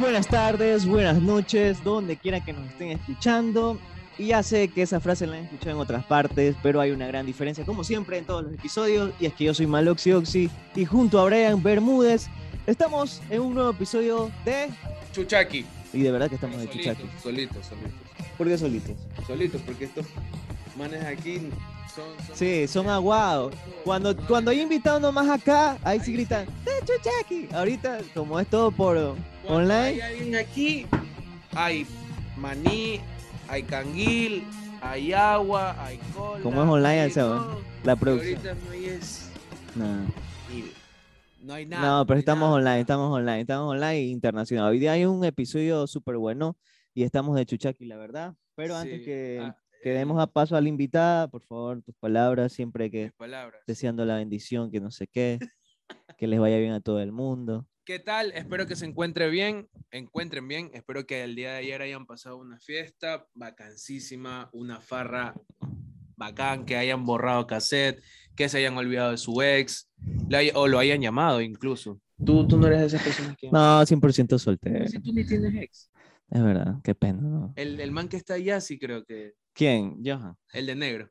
buenas tardes, buenas noches, donde quiera que nos estén escuchando. Y ya sé que esa frase la han escuchado en otras partes, pero hay una gran diferencia, como siempre, en todos los episodios. Y es que yo soy Maloxi Oxy y junto a Brian Bermúdez estamos en un nuevo episodio de Chuchaki. Y de verdad que estamos de Chuchaki. Solitos, solitos. ¿Por qué solitos? Solitos, porque estos manes aquí son. son- Sí, son aguados. Cuando, cuando hay invitados nomás acá, ahí sí Ahí gritan, ¡De Chuchaki! Ahorita, como es todo por Cuando online, Hay alguien aquí, hay maní, hay canguil, hay agua, hay cola. Como es online, hay o sea, todo. la producción. ahorita no hay no. y No hay nada. No, pero hay estamos nada. online, estamos online, estamos online internacional. Hoy día hay un episodio súper bueno y estamos de Chuchaki, la verdad. Pero antes Sí, que, ah, que eh, demos a paso a la invitada, por favor, tus palabras, siempre que palabras. deseando la bendición, que no sé qué, que les vaya bien a todo el mundo. ¿Qué tal? Espero que se encuentre bien, encuentren bien. Espero que el día de ayer hayan pasado una fiesta vacancísima, una farra bacán, que hayan borrado cassette, que se hayan olvidado de su ex, o lo hayan llamado incluso. Tú, tú no eres de esas personas que... No, 100% soltero. Si tú ni tienes ex. Es verdad, qué pena, ¿no? El, el man que está allá sí creo que... ¿Quién? Johan. El de negro.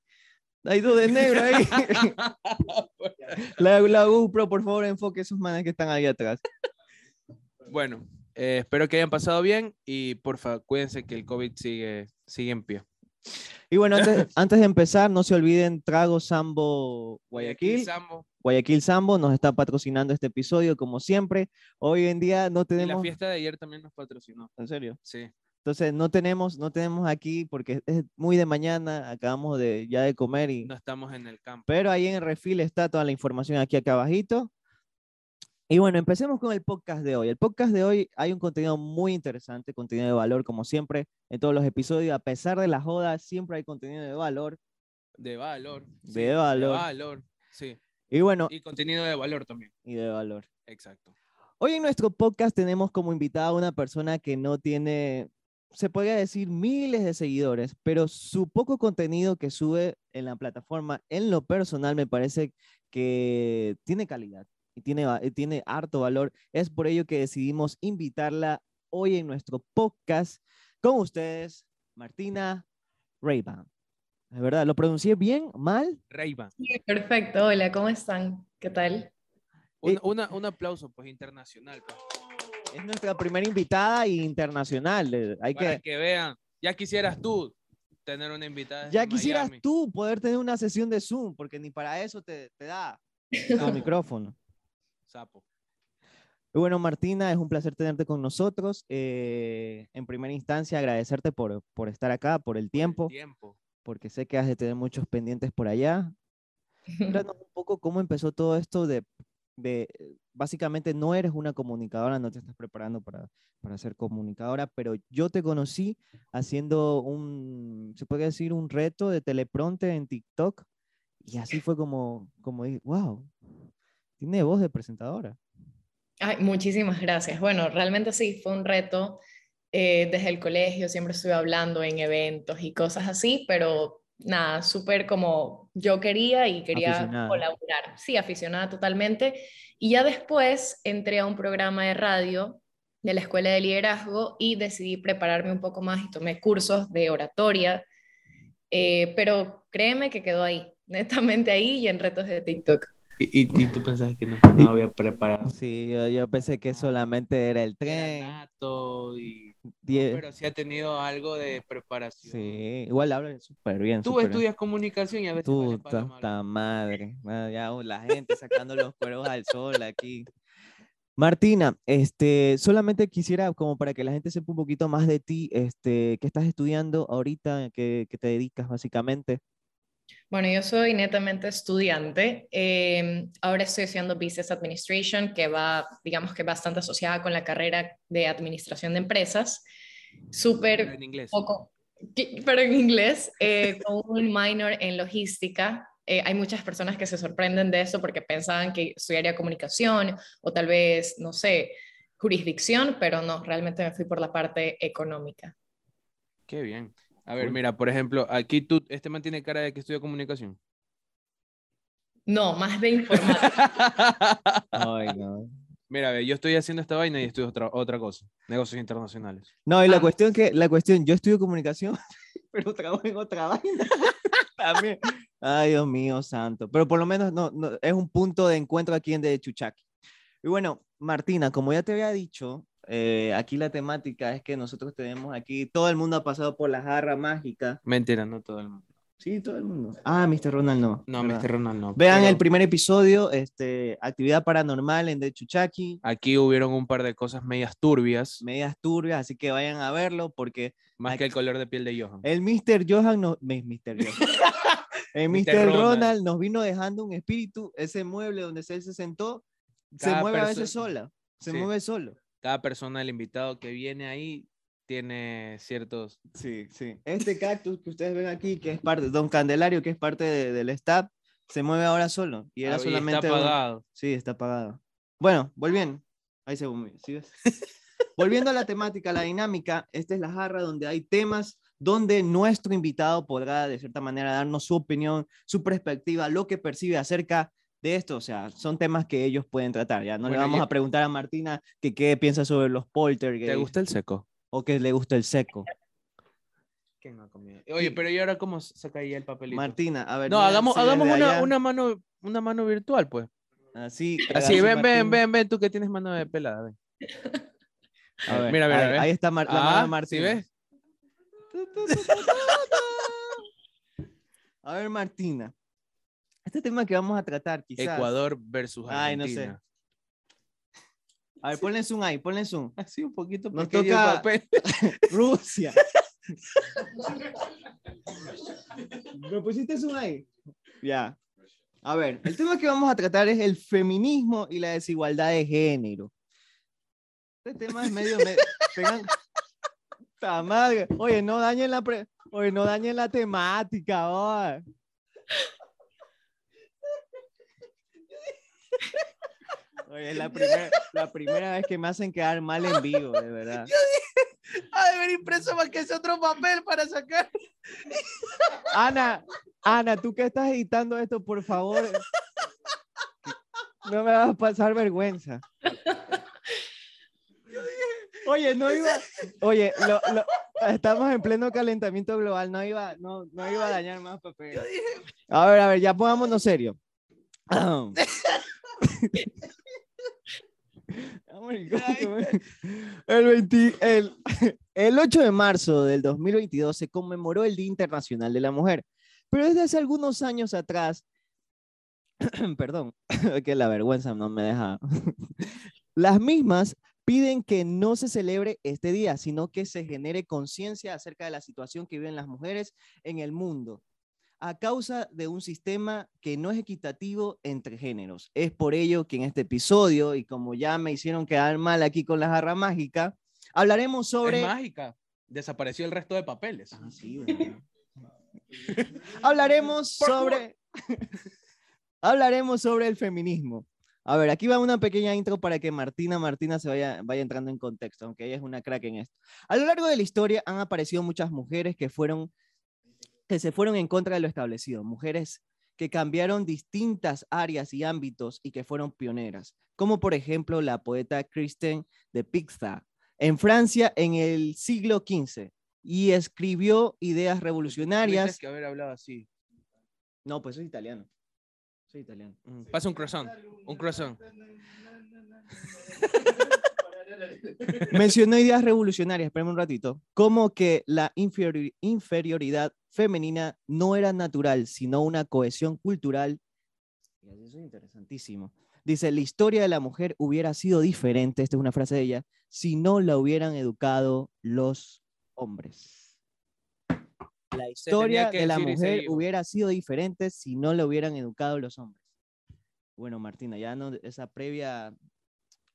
Hay dos de negro ahí. la, la GoPro, por favor, enfoque esos manes que están ahí atrás. Bueno, eh, espero que hayan pasado bien y porfa, cuídense que el COVID sigue, sigue en pie. Y bueno, antes, antes de empezar, no se olviden Trago Sambo Guayaquil. Sambo. Guayaquil Sambo nos está patrocinando este episodio, como siempre. Hoy en día no Y la tenemos. fiesta de ayer también nos patrocinó. ¿En serio? Sí. Entonces no tenemos, no tenemos aquí porque es muy de mañana, acabamos de ya de comer y. No estamos en el campo. Pero ahí en el refil está toda la información aquí acá abajito. Y bueno, empecemos con el podcast de hoy. El podcast de hoy hay un contenido muy interesante, contenido de valor, como siempre, en todos los episodios. A pesar de la joda, siempre hay contenido de valor. De valor. De valor. De valor. Sí. Y bueno, Y contenido de valor también. y de valor. Exacto. Hoy en nuestro podcast tenemos como invitada a una persona que no tiene, se podría decir, miles de seguidores, pero su poco contenido que sube en la plataforma, en lo personal, me parece que tiene calidad y tiene, tiene harto valor. Es por ello que decidimos invitarla hoy en nuestro podcast con ustedes, Martina Rayban. ¿De verdad? ¿Lo pronuncié bien? ¿Mal? Reiva. Sí, Perfecto, hola, ¿cómo están? ¿Qué tal? Un, Eh, una- un aplauso, pues, internacional. pues, Es nuestra primera invitada internacional. eh, Hay para que, que vean. Ya quisieras tú tener una invitada. Ya quisieras Miami. tú poder tener una sesión de Zoom, porque ni para eso te, te da el micrófono. Sapo. Bueno, Martina, es un placer tenerte con nosotros. Eh, en primera instancia, agradecerte por, por estar acá, por el tiempo, Tiempo. porque sé que has de tener muchos pendientes por allá. Cuéntanos un poco cómo empezó todo esto de, de, básicamente no eres una comunicadora, no te estás preparando para, para ser comunicadora, pero yo te conocí haciendo un, se puede decir, un reto de teleprompter en TikTok y así fue como, como dije, wow, tiene voz de presentadora. Ay, muchísimas gracias. Bueno, realmente sí, fue un reto. eh, desde el colegio siempre estuve hablando en eventos y cosas así, pero nada, súper como yo quería y quería Aficionada. colaborar. Sí, aficionada totalmente. Y ya después entré a un programa de radio de la Escuela de Liderazgo y decidí prepararme un poco más y tomé cursos de oratoria, eh, pero créeme que quedó ahí, netamente ahí y en retos de TikTok. ¿Y, y, y tú pensabas que no, no había preparado? Sí, yo, yo pensé que solamente era el Era tren. nato y... no, die- pero sí ha tenido algo de preparación. sí, igual habla súper bien. Tú bien. estudias comunicación y a veces Tú, tanta madre. Ah, Ya uh, la gente sacando los cueros al sol aquí. Martina, este, solamente quisiera, como para que la gente sepa un poquito más de ti, este, ¿qué estás estudiando ahorita? ¿Qué, qué te dedicas básicamente? Bueno, yo soy netamente estudiante. eh, ahora estoy estudiando Business Administration, que va, digamos que bastante asociada con la carrera de Administración de Empresas. Súper en inglés. poco, pero en inglés, eh, con un minor en logística. Eh, hay muchas personas que se sorprenden de eso porque pensaban que estudiaría comunicación o tal vez, no sé, jurisdicción, pero no, realmente me fui por la parte económica. Qué bien. A ver, mira, por ejemplo, aquí tú, este man tiene cara de que estudia comunicación. No, más de informática. Ay, no. Mira, ve, yo estoy haciendo esta vaina y estudio otra, otra cosa. Negocios internacionales. No, y la Ah. cuestión que, la cuestión, yo estudio comunicación, pero trabajo en otra vaina. También. Ay, Dios mío, santo. Pero por lo menos no, no, es un punto de encuentro aquí en De Chuchaki. Y bueno, Martina, como ya te había dicho, eh, aquí la temática es que nosotros tenemos aquí, todo el mundo ha pasado por la jarra mágica. Mentira, no todo el mundo. Sí, todo el mundo. Ah, Mr. Ronald no. No, ¿verdad? Mr. Ronald no. Vean el pero primer episodio, este, actividad paranormal en De Chuchaki, Aquí hubieron un par de cosas medias turbias, medias turbias, así que vayan a verlo porque más aquí- que el color de piel de Johan. El Mr. Johan no, Mr. Johan. El Mr. Mr. Ronald. Ronald. nos vino dejando un espíritu, ese mueble donde él se sentó, se Cada mueve a veces sola, se Sí. mueve solo. Cada persona, el invitado que viene ahí, tiene ciertos... Sí, sí. Este cactus que ustedes ven aquí, que es parte, Don Candelario, que es parte de- del staff, se mueve ahora solo. Y era Ah, y solamente. está un- apagado. Sí, está apagado. Bueno, volviendo. Ahí se ¿sí ves? Volviendo a la temática, la dinámica, esta es la jarra donde hay temas donde nuestro invitado podrá de cierta manera darnos su opinión, su perspectiva, lo que percibe acerca de esto. O sea, son temas que ellos pueden tratar. Ya no le vamos y- a preguntar a Martina que qué piensa sobre los poltergeist ¿Te gusta el seco? o que le gusta el seco. ¿Quién no ha comido? Oye, pero ¿y ahora cómo se caía el papelito? Martina, a ver. no, mira, hagamos, si hagamos una, allá- una, mano, una mano virtual, pues. Así, Así, ven, ven, Martín. ven, ven, tú que tienes mano de pelada, ven. A ver, Mira, mira, ahí, ahí está Mar- la mano Ah, de ¿sí Martina. ves? A ver, Martina. Este tema que vamos a tratar, quizás. Ecuador versus Ay, no sé. Argentina. A ver, ponle zoom ahí, ponle zoom. Así un poquito Nos toca- papel. Rusia. ¿Me pusiste zoom ahí? Ya. A ver, el tema que vamos a tratar es el feminismo y la desigualdad de género. Este tema es medio... me- pegan- Ta madre. Oye, no dañen la... pre- Oye, no dañen la temática, oye. Oye, es la primera, la primera vez que me hacen quedar mal en vivo, de verdad. Ha de haber impreso más que ese otro papel para sacar. Ana, Ana, tú que estás editando esto, por favor, no me vas a pasar vergüenza. Oye, no iba, oye, lo- lo- estamos en pleno calentamiento global, no iba, no, no iba a dañar más papel. A ver, a ver, ya pongámonos serio. El, 20 el, el 8 de marzo del 2022 se conmemoró el Día Internacional de la Mujer, pero desde hace algunos años atrás, perdón, que la vergüenza no me deja, las mismas piden que no se celebre este día, sino que se genere conciencia acerca de la situación que viven las mujeres en el mundo a causa de un sistema que no es equitativo entre géneros. Es por ello que en este episodio, y como ya me hicieron quedar mal aquí con la jarra mágica, hablaremos sobre... Es mágica. Desapareció el resto de papeles. Ah, sí, hablaremos sobre... hablaremos sobre el feminismo. A ver, aquí va una pequeña intro para que Martina Martina se vaya, vaya entrando en contexto, aunque ella es una crack en esto. A lo largo de la historia han aparecido muchas mujeres que fueron que se fueron en contra de lo establecido, mujeres que cambiaron distintas áreas y ámbitos y que fueron pioneras, como por ejemplo la poeta Christine de Pixar en Francia en el siglo XV y escribió ideas revolucionarias. Que haber hablado así. No, pues soy italiano. Soy italiano. Mm, Pasa un croissant. Un croissant. Mencionó ideas revolucionarias, espérame un ratito, como que la inferiori- inferioridad femenina no era natural, sino una cohesión cultural. Y Eso es interesantísimo. Dice, la historia de la mujer hubiera sido diferente, esta es una frase de ella, si no la hubieran educado los hombres. La historia de la mujer hubiera sido diferente si no la hubieran educado los hombres. Bueno, Martina, ya no, esa previa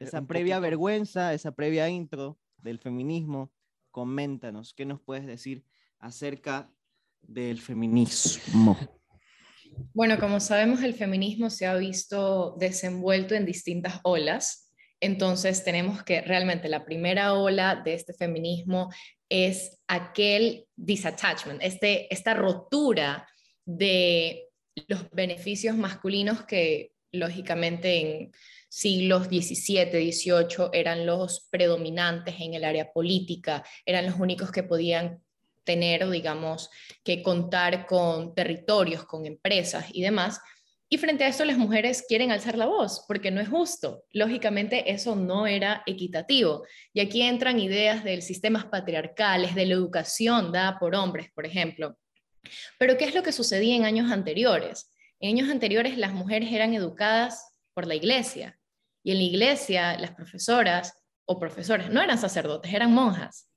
esa un previa poquito. vergüenza, esa previa intro del feminismo, coméntanos, ¿qué nos puedes decir acerca del feminismo? Bueno, como sabemos, el feminismo se ha visto desenvuelto en distintas olas. Entonces, tenemos que realmente la primera ola de este feminismo es aquel disattachment, este, esta rotura de los beneficios masculinos que lógicamente en siglos XVII, XVIII eran los predominantes en el área política, eran los únicos que podían tener, digamos, que contar con territorios, con empresas y demás. Y frente a eso las mujeres quieren alzar la voz porque no es justo. Lógicamente eso no era equitativo. Y aquí entran ideas del sistemas patriarcales, de la educación dada por hombres, por ejemplo. Pero ¿qué es lo que sucedía en años anteriores? En años anteriores las mujeres eran educadas por la iglesia. Y en la iglesia las profesoras o profesores no eran sacerdotes, eran monjas.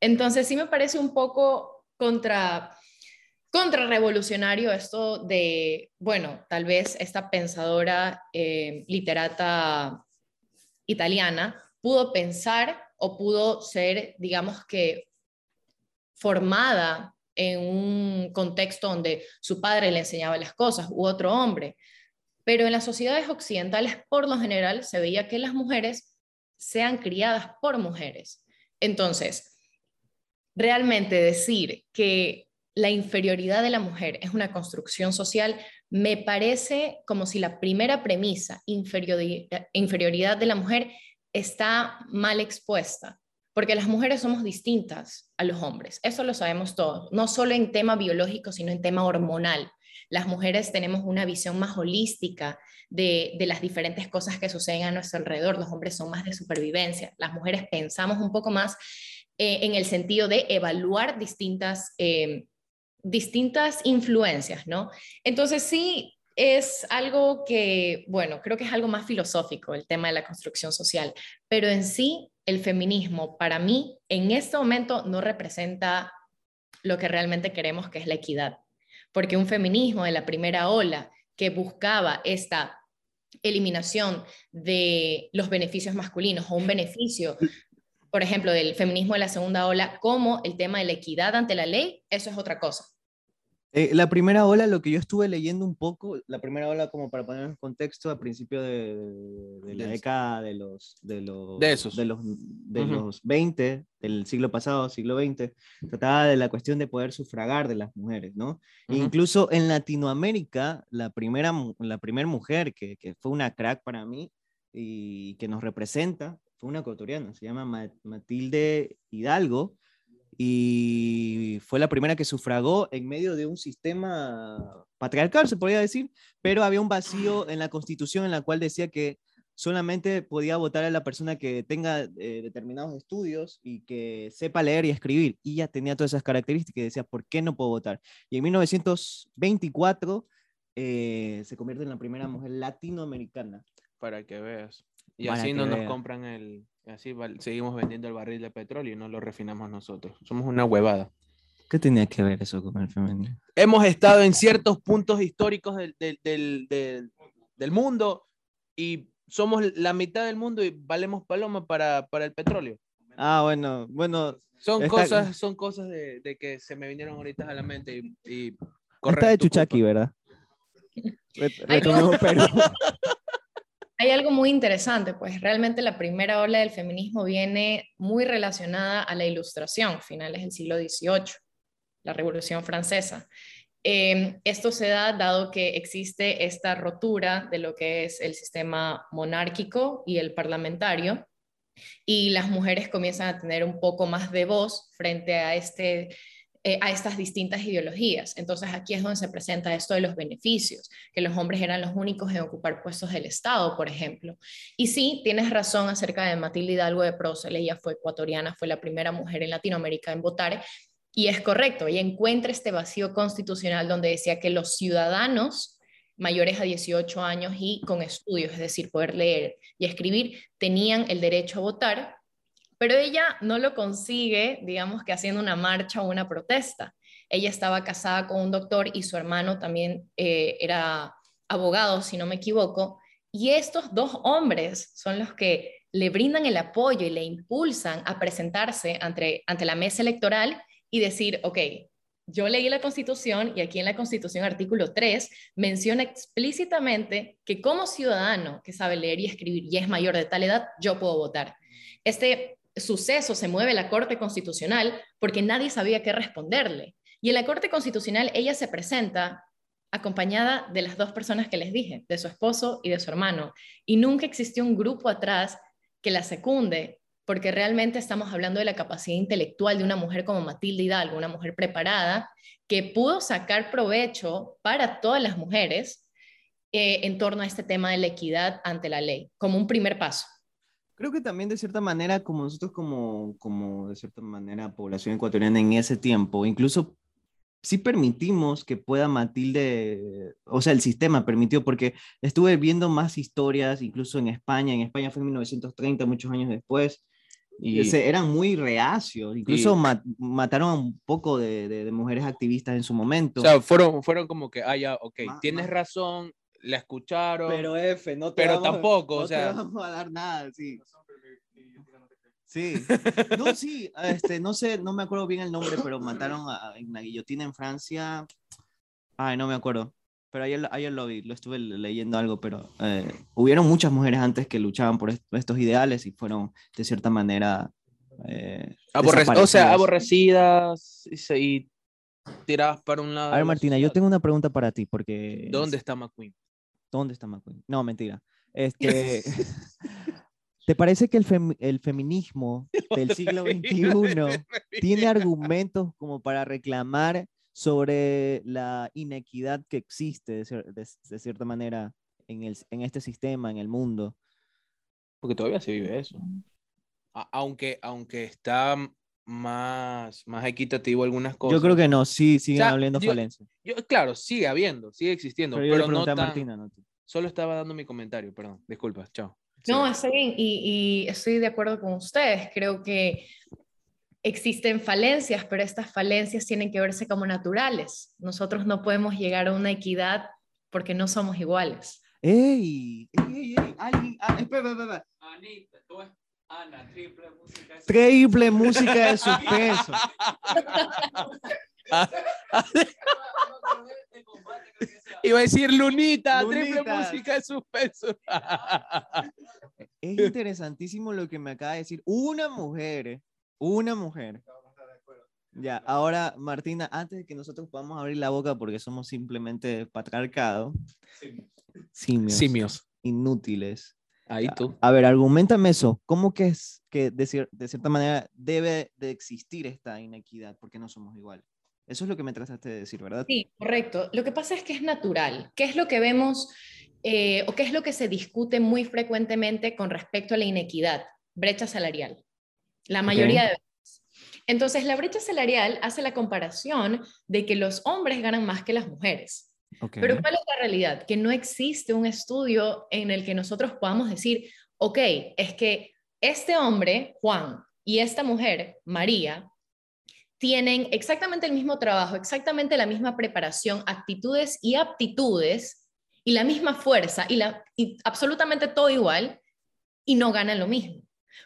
Entonces sí me parece un poco contra contrarrevolucionario esto de, bueno, tal vez esta pensadora eh, literata italiana pudo pensar o pudo ser, digamos que, formada en un contexto donde su padre le enseñaba las cosas u otro hombre. Pero en las sociedades occidentales, por lo general, se veía que las mujeres sean criadas por mujeres. Entonces, realmente decir que la inferioridad de la mujer es una construcción social, me parece como si la primera premisa, inferioridad de la mujer, está mal expuesta, porque las mujeres somos distintas a los hombres, eso lo sabemos todos, no solo en tema biológico, sino en tema hormonal. Las mujeres tenemos una visión más holística de, las diferentes cosas que suceden a nuestro alrededor, los hombres son más de supervivencia, las mujeres pensamos un poco más eh, en el sentido de evaluar distintas, eh, distintas influencias, ¿no? Entonces sí es algo que, bueno, creo que es algo más filosófico el tema de la construcción social, pero en sí el feminismo para mí en este momento no representa lo que realmente queremos, que es la equidad, porque un feminismo de la primera ola que buscaba esta eliminación de los beneficios masculinos o un beneficio por ejemplo, del feminismo de la segunda ola, como el tema de la equidad ante la ley, eso es otra cosa. Eh, la primera ola, lo que yo estuve leyendo un poco, la primera ola como para poner en contexto, a principio de, la década de los, de los, de esos. de los, de los 20, del siglo pasado, siglo XX, trataba de la cuestión de poder sufragar de las mujeres, ¿no? Incluso en Latinoamérica, la primera, la primera mujer que, que fue una crack para mí y que nos representa fue una ecuatoriana, se llama Matilde Hidalgo, y fue la primera que sufragó en medio de un sistema patriarcal, se podría decir, pero había un vacío en la constitución en la cual decía que solamente podía votar a la persona que tenga eh, determinados estudios y que sepa leer y escribir. Y ella tenía todas esas características y decía, ¿por qué no puedo votar? Y en 1924 eh, se convierte en la primera mujer latinoamericana. Para que veas. Y así no nos compran el, así seguimos vendiendo el barril de petróleo y no lo refinamos nosotros. Somos una huevada. ¿Qué tenía que ver eso con el femenino? Hemos estado en ciertos puntos históricos del, del, del, del, mundo y somos la mitad del mundo y valemos paloma para, para el petróleo. Ah, bueno, bueno. Son cosas, son cosas de, de, que se me vinieron ahorita a la mente y, y Está de Chuchaki, ¿verdad? pero... Hay algo muy interesante, pues realmente la primera ola del feminismo viene muy relacionada a la ilustración, finales del siglo XVIII, la Revolución Francesa. Em, esto se da dado que existe esta rotura de lo que es el sistema monárquico y el parlamentario, y las mujeres comienzan a tener un poco más de voz frente a este eh, a estas distintas ideologías. Entonces aquí es donde se presenta esto de los beneficios, que los hombres eran los únicos en ocupar puestos del Estado, por ejemplo. Y sí, tienes razón acerca de Matilde Hidalgo de Procel, ella fue ecuatoriana, fue la primera mujer en Latinoamérica en votar, y es correcto, ella encuentra este vacío constitucional donde decía que los ciudadanos mayores a 18 años y con estudios, es decir, poder leer y escribir, tenían el derecho a votar pero ella no lo consigue, digamos que haciendo una marcha o una protesta. Ella estaba casada con un doctor y su hermano también eh, era abogado, si no me equivoco, y estos dos hombres son los que le brindan el apoyo y le impulsan a presentarse ante, ante la mesa electoral y decir, ok, yo leí la Constitución y aquí en la Constitución artículo 3 menciona explícitamente que como ciudadano que sabe leer y escribir y es mayor de tal edad, yo puedo votar. Este suceso se mueve la Corte Constitucional porque nadie sabía qué responderle. Y en la Corte Constitucional ella se presenta acompañada de las dos personas que les dije, de su esposo y de su hermano. Y nunca existió un grupo atrás que la secunde, porque realmente estamos hablando de la capacidad intelectual de una mujer como Matilde Hidalgo, una mujer preparada, que pudo sacar provecho para todas las mujeres eh, en torno a este tema de la equidad ante la ley, como un primer paso. Creo que también de cierta manera, como nosotros como, como de cierta manera población ecuatoriana en ese tiempo, incluso sí permitimos que pueda Matilde, o sea, el sistema permitió, porque estuve viendo más historias, incluso en España, en España fue en 1930, muchos años después, y eran muy reacios, incluso mataron a un poco de, de, mujeres activistas en su momento. O sea, fueron, fueron como que, ah, ya, ok, tienes razón, la escucharon. Pero F, no te Pero tampoco, o sea. No te vamos a dar nada, sí. Sí, no, sí, este, no sé, no me acuerdo bien el nombre, pero mataron a, en la guillotina en Francia. Ay, no me acuerdo. Pero ayer, ayer lo vi, lo estuve leyendo algo, pero eh, hubieron muchas mujeres antes que luchaban por estos ideales y fueron de cierta manera. Eh, o sea, aborrecidas y, y, tiradas para un lado. A ver, Martina, yo tengo una pregunta para ti, porque. ¿Dónde está McQueen? ¿Dónde está McQueen? No, mentira. Este. ¿Te parece que el, el feminismo del siglo XXI tiene argumentos como para reclamar sobre la inequidad que existe de, cierta manera en, el, en este sistema, en el mundo? Porque todavía se vive eso. aunque, aunque está más, más equitativo algunas cosas. Yo creo que no, sí, siguen habiendo falencias. claro, sigue habiendo, sigue existiendo, pero, no, tan, Solo estaba dando mi comentario, perdón, disculpa, chao. No, estoy bien y, estoy de acuerdo con ustedes. Creo que existen falencias, pero estas falencias tienen que verse como naturales. Nosotros no podemos llegar a una equidad porque no somos iguales. ¡Ey! ¡Ey, ey, ey! ¡Alguien! Ah, espera, espera, espera. Anita, tú Ana, triple música de Triple música de suspenso. Iba a decir Lunita, triple música de suspenso. es interesantísimo lo que me acaba de decir. Una mujer, una mujer. Ya, ahora Martina, antes de que nosotros podamos abrir la boca porque somos simplemente patriarcado, simios, simios. inútiles. Ahí tú. A, ver, argumentame eso. ¿Cómo que es que de, de cierta manera debe de existir esta inequidad porque no somos iguales? Eso es lo que me trataste de decir, ¿verdad? Sí, correcto. Lo que pasa es que es natural. ¿Qué es lo que vemos eh, o qué es lo que se discute muy frecuentemente con respecto a la inequidad? Brecha salarial. La mayoría de veces. Entonces, la brecha salarial hace la comparación de que los hombres ganan más que las mujeres. Pero ¿cuál es la realidad? Que no existe un estudio en el que nosotros podamos decir, ok, es que este hombre, Juan, y esta mujer, María, tienen exactamente el mismo trabajo, exactamente la misma preparación, actitudes y aptitudes y la misma fuerza y, la, absolutamente todo igual y no ganan lo mismo.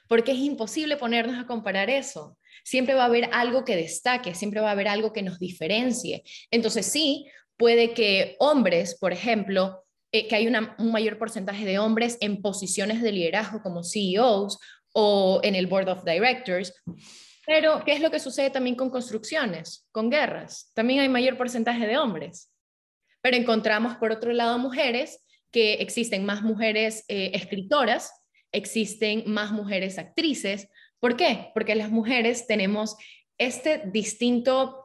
Porque es imposible ponernos a comparar eso. Siempre va a haber algo que destaque, siempre va a haber algo que nos diferencie. Entonces sí, puede que hombres, por ejemplo, eh, que hay un mayor porcentaje de hombres en posiciones de liderazgo como CEOs o en el Board of Directors, pero, ¿qué es lo que sucede también con construcciones, con guerras? También hay mayor porcentaje de hombres. Pero encontramos, por otro lado, mujeres, que existen más mujeres eh, escritoras, existen más mujeres actrices. ¿Por qué? Porque las mujeres tenemos este distinto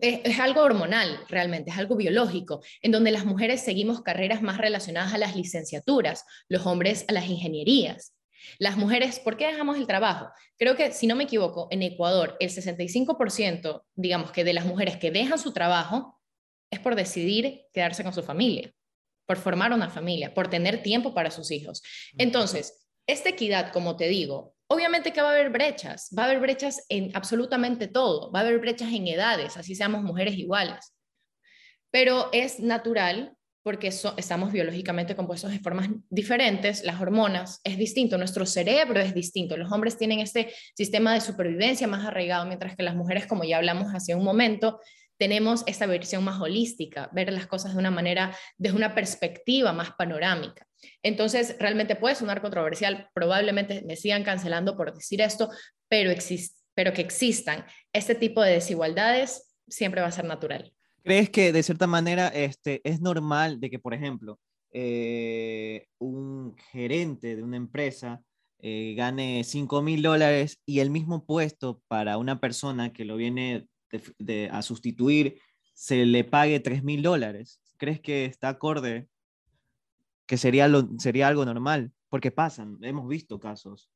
es, algo hormonal realmente, es algo biológico, en donde las mujeres seguimos carreras más relacionadas a las licenciaturas, los hombres a las ingenierías. Las mujeres, ¿por qué dejamos el trabajo? Creo que, si no me equivoco, en Ecuador el 65%, digamos que de las mujeres que dejan su trabajo es por decidir quedarse con su familia, por formar una familia, por tener tiempo para sus hijos. Entonces, esta equidad, como te digo, obviamente que va a haber brechas, va a haber brechas en absolutamente todo, va a haber brechas en edades, así seamos mujeres iguales. Pero es natural porque estamos biológicamente compuestos de formas diferentes, las hormonas es distinto, nuestro cerebro es distinto, los hombres tienen este sistema de supervivencia más arraigado, mientras que las mujeres, como ya hablamos hace un momento, tenemos esta versión más holística, ver las cosas de una manera, desde una perspectiva más panorámica. Entonces, realmente puede sonar controversial, probablemente me sigan cancelando por decir esto, pero, pero que existan este tipo de desigualdades siempre va a ser natural. ¿Crees que de cierta manera este, es normal de que, por ejemplo, eh, un gerente de una empresa eh, gane 5 mil dólares y el mismo puesto para una persona que lo viene a sustituir se le pague 3 mil dólares? ¿Crees que está acorde? Que sería, lo, sería algo normal, porque pasan, hemos visto casos,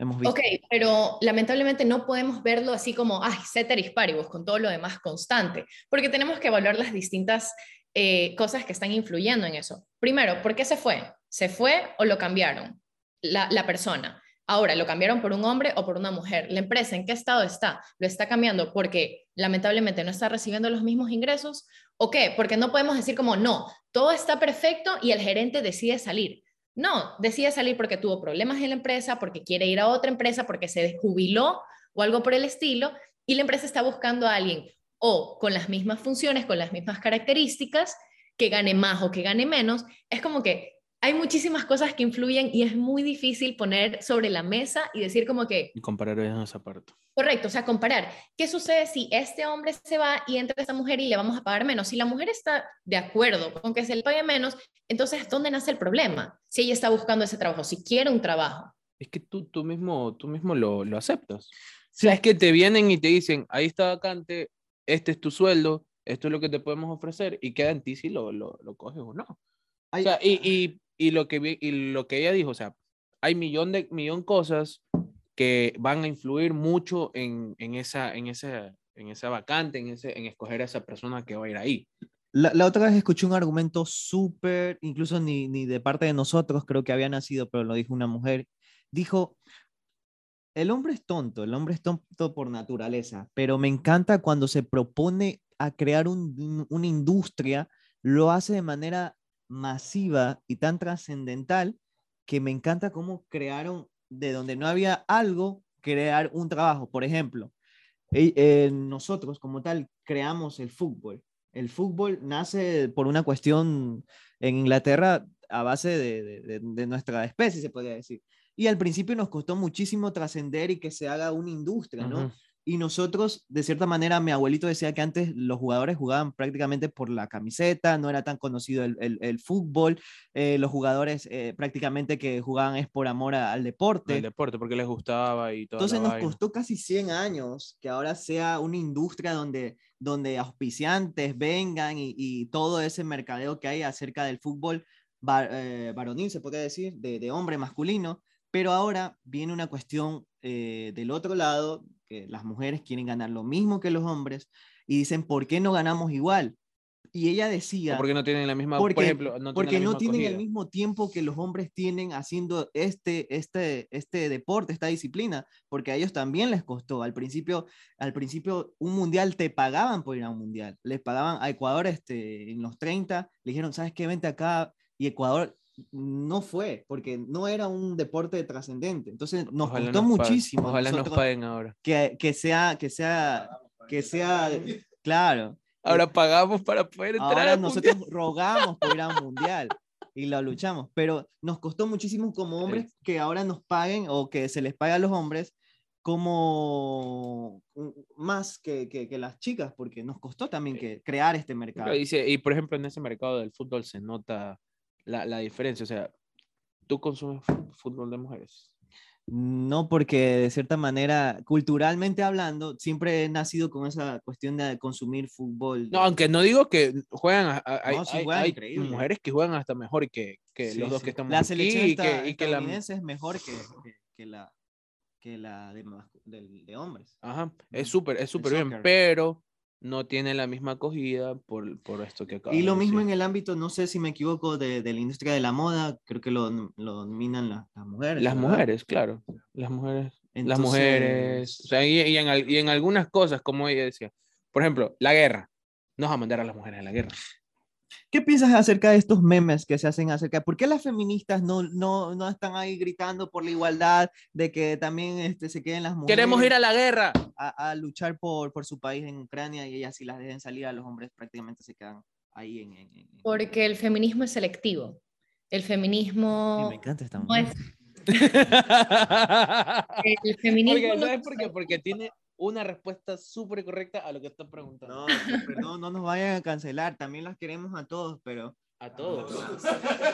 hemos visto. Ok, pero lamentablemente no podemos verlo así como, ay, ceteris paribus, con todo lo demás constante, porque tenemos que evaluar las distintas eh, cosas que están influyendo en eso. Primero, ¿por qué se fue? ¿Se fue o lo cambiaron? La, la persona. Ahora, ¿lo cambiaron por un hombre o por una mujer? ¿La empresa en qué estado está? ¿Lo está cambiando porque lamentablemente no está recibiendo los mismos ingresos? ¿O qué? Porque no podemos decir como, no, todo está perfecto y el gerente decide salir. No, decide salir porque tuvo problemas en la empresa, porque quiere ir a otra empresa, porque se jubiló o algo por el estilo, y la empresa está buscando a alguien o con las mismas funciones, con las mismas características, que gane más o que gane menos. Es como que hay muchísimas cosas que influyen y es muy difícil poner sobre la mesa y decir como que, Y comparar en esa parte. correcto, o sea, comparar, ¿qué sucede si este hombre se va y entra esta mujer y le vamos a pagar menos? Si la mujer está de acuerdo con que se le pague menos, entonces, ¿dónde nace el problema? Si ella está buscando ese trabajo, si quiere un trabajo. Es que tú, tú mismo, tú mismo lo, lo aceptas. O sea, es que te vienen y te dicen, ahí está vacante, este es tu sueldo, esto es lo que te podemos ofrecer, y queda en ti si lo, lo, lo coges o no. O sea, y, y, y lo que, y lo que ella dijo, o sea, hay millón de millón cosas que van a influir mucho en, en, esa, en, esa, en esa vacante, en, ese, en escoger a esa persona que va a ir ahí. La, la otra vez escuché un argumento súper, incluso ni, ni de parte de nosotros, creo que había nacido, pero lo dijo una mujer. Dijo, el hombre es tonto, el hombre es tonto por naturaleza, pero me encanta cuando se propone a crear un- una industria, lo hace de manera masiva y tan trascendental que me encanta cómo crearon de donde no había algo, crear un trabajo. Por ejemplo, eh, eh, nosotros como tal creamos el fútbol. El fútbol nace por una cuestión en Inglaterra a base de, de- de- nuestra especie, se podría decir. Y al principio nos costó muchísimo trascender y que se haga una industria, ¿no? Y nosotros, de cierta manera, mi abuelito decía que antes los jugadores jugaban prácticamente por la camiseta, no era tan conocido el, el- el fútbol, eh, los jugadores eh, prácticamente que jugaban es por amor a- al deporte. El deporte, porque les gustaba y todo. Entonces nos costó casi 100 años que ahora sea una industria donde, donde auspiciantes vengan y, y todo ese mercadeo que hay acerca del fútbol eh, varonil, se podría decir, de, de hombre masculino, pero ahora viene una cuestión eh, del otro lado, que las mujeres quieren ganar lo mismo que los hombres y dicen, ¿por qué no ganamos igual? Y ella decía... porque no tienen la misma, Porque, por ejemplo, no porque tienen, no tienen el mismo tiempo que los hombres tienen haciendo este, este, este deporte, esta disciplina, porque a ellos también les costó. Al principio, al principio un mundial te pagaban por ir a un mundial. Les pagaban a Ecuador este, en los 30, le dijeron, ¿sabes qué? Vente acá. Y Ecuador no fue, porque no era un deporte trascendente. Entonces nos Ojalá costó nos muchísimo. Ojalá nos paguen ahora. que, que sea, que sea, que sea, claro. Ahora pagamos para poder entrar Ahora al nosotros mundial. rogamos por ir a un mundial y lo luchamos, pero nos costó muchísimo como hombres que ahora nos paguen o que se les pague a los hombres como más que, que, que las chicas, porque nos costó también que crear este mercado. Y por ejemplo, en ese mercado del fútbol se nota la, la diferencia. O sea, tú consumes fútbol de mujeres. No, porque de cierta manera, culturalmente hablando, siempre he nacido con esa cuestión de consumir fútbol. No, aunque no digo que juegan, hay, No, sí hay- juegan hay increíble. mujeres que juegan hasta mejor que, que Sí, los dos sí. que estamos La aquí selección y que, y que la... es mejor que, que, que la, que la de, del- de hombres. Ajá, es súper, es súper bien, pero no tiene la misma acogida por, por esto que acabo Y lo de mismo decir. en el ámbito, no sé si me equivoco, de, de la industria de la moda, creo que lo, lo dominan la- las mujeres. Las ¿verdad? mujeres, claro, las mujeres. las mujeres, o sea, y, y en, y en algunas cosas, como ella decía, por ejemplo, la guerra, no vas a mandar a las mujeres a la guerra. ¿Qué piensas acerca de estos memes que se hacen acerca? ¿Por qué las feministas no, no, no están ahí gritando por la igualdad, de que también este, se queden las mujeres Queremos ir a la guerra. a, a luchar por, por su país en Ucrania y ellas si las dejen salir a los hombres prácticamente se quedan ahí en... en- en- Porque el feminismo es selectivo. El feminismo me encanta esta no mujer. es... El feminismo no ¿Sabes es por qué? Porque tiene una respuesta súper correcta a lo que estás preguntando. No, perdón, no nos vayan a cancelar. También las queremos a todos, pero A todos.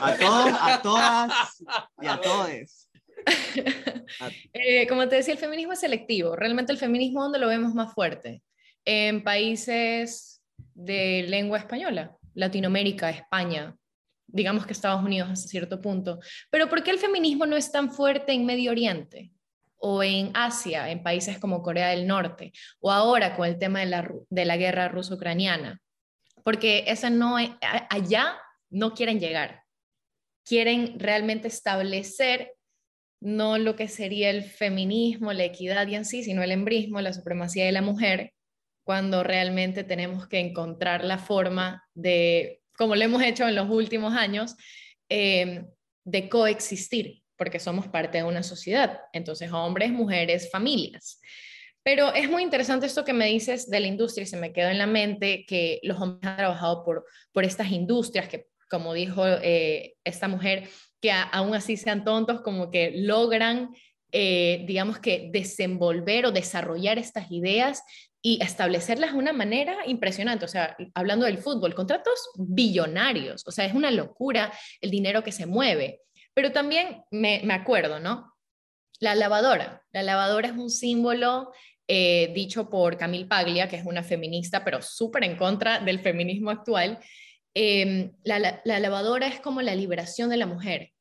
a todos, a todas y a todes. Eh, como te decía, el feminismo es selectivo. Realmente el feminismo, ¿dónde lo vemos más fuerte? En países de lengua española, Latinoamérica, España, digamos que Estados Unidos hasta cierto punto. Pero ¿por qué el feminismo no es tan fuerte en Medio Oriente? O en Asia, en países como Corea del Norte, o ahora con el tema de la, de la guerra ruso-ucraniana, porque esa no a- allá no quieren llegar, quieren realmente establecer no lo que sería el feminismo, la equidad y en sí, sino el embrismo, la supremacía de la mujer, cuando realmente tenemos que encontrar la forma de, como lo hemos hecho en los últimos años, eh, de coexistir, porque somos parte de una sociedad. Entonces, hombres, mujeres, familias. Pero es muy interesante esto que me dices de la industria y se me quedó en la mente que los hombres han trabajado por, por estas industrias que, como dijo eh, esta mujer, que a- aún así sean tontos, como que logran, eh, digamos que, desenvolver o desarrollar estas ideas y establecerlas de una manera impresionante. O sea, hablando del fútbol, contratos billonarios, o sea, es una locura el dinero que se mueve. Pero también me, acuerdo, ¿no? La lavadora. La lavadora es un símbolo eh, dicho por Camille Paglia, que es una feminista, pero súper en contra del feminismo actual. La, la- la lavadora es como la liberación de la mujer.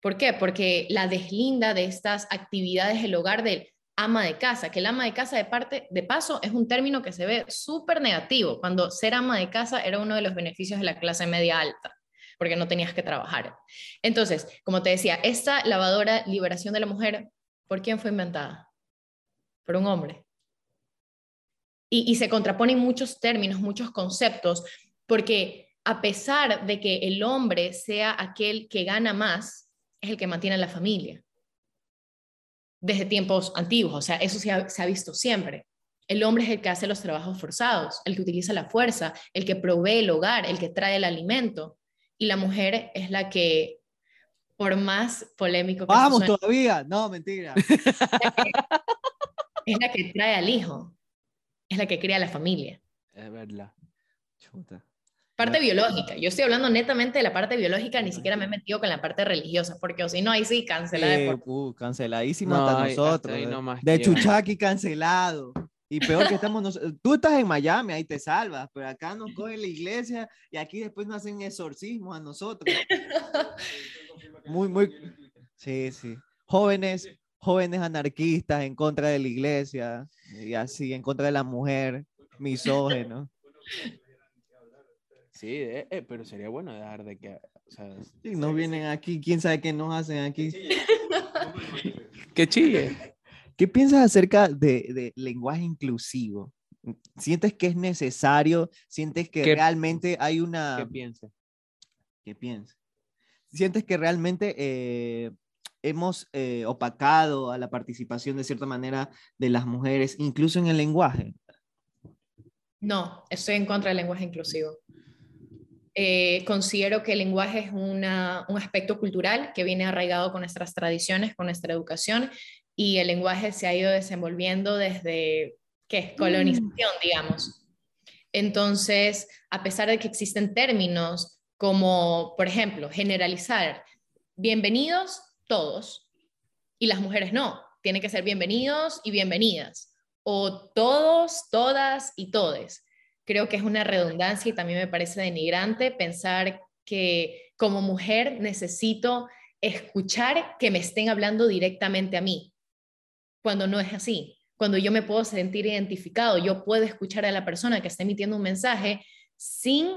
¿Por qué? Porque la deslinda de estas actividades del hogar del ama de casa, que el ama de casa de parte de paso es un término que se ve súper negativo, cuando ser ama de casa era uno de los beneficios de la clase media alta, porque no tenías que trabajar. Entonces, como te decía, esta lavadora liberación de la mujer, ¿por quién fue inventada? Por un hombre. Y, se contraponen muchos términos, muchos conceptos, porque a pesar de que el hombre sea aquel que gana más, es el que mantiene a la familia. Desde tiempos antiguos, o sea, eso se ha visto siempre. El hombre es el que hace los trabajos forzados, el que utiliza la fuerza, el que provee el hogar, el que trae el alimento. Y la mujer es la que, por más polémico que Vamos suene, todavía. No, mentira. es la que trae al hijo, es la que crea la familia. Es verdad. Chuta. Parte biológica. Yo estoy hablando netamente de la parte biológica, ni siquiera me he metido con la parte religiosa, porque o si no, ahí sí, cancelada de Eh, por- uh, canceladísimo No, hasta nosotros. ahí de-. Chuchaki cancelado. Y peor que estamos nosotros. Tú estás en Miami, ahí te salvas, pero acá nos coge la iglesia y aquí después nos hacen exorcismos a nosotros. Muy, muy. Sí, sí. Jóvenes, jóvenes anarquistas en contra de la iglesia y así, en contra de la mujer, misógeno. Sí, eh, eh, pero sería bueno dejar de que. O sea, Y nos vienen aquí, quién sabe qué nos hacen aquí. que chille. ¿Qué piensas acerca de, de lenguaje inclusivo? ¿Sientes que es necesario? ¿Sientes que ¿Qué- realmente hay ¿Qué una... piensas? ¿Qué piensas? ¿Sientes que realmente eh, hemos eh, opacado a la participación de cierta manera de las mujeres, incluso en el lenguaje? No, estoy en contra del lenguaje inclusivo. Eh, considero que el lenguaje es una- un aspecto cultural que viene arraigado con nuestras tradiciones, con nuestra educación, y el lenguaje se ha ido desenvolviendo desde, ¿qué? Colonización, digamos. Entonces, a pesar de que existen términos como, por ejemplo, generalizar, bienvenidos todos, y las mujeres no, tienen que ser bienvenidos y bienvenidas, o todos, todas y todes. Creo que es una redundancia y también me parece denigrante pensar que como mujer necesito escuchar que me estén hablando directamente a mí, cuando no es así. Cuando yo me puedo sentir identificado, yo puedo escuchar a la persona que está emitiendo un mensaje sin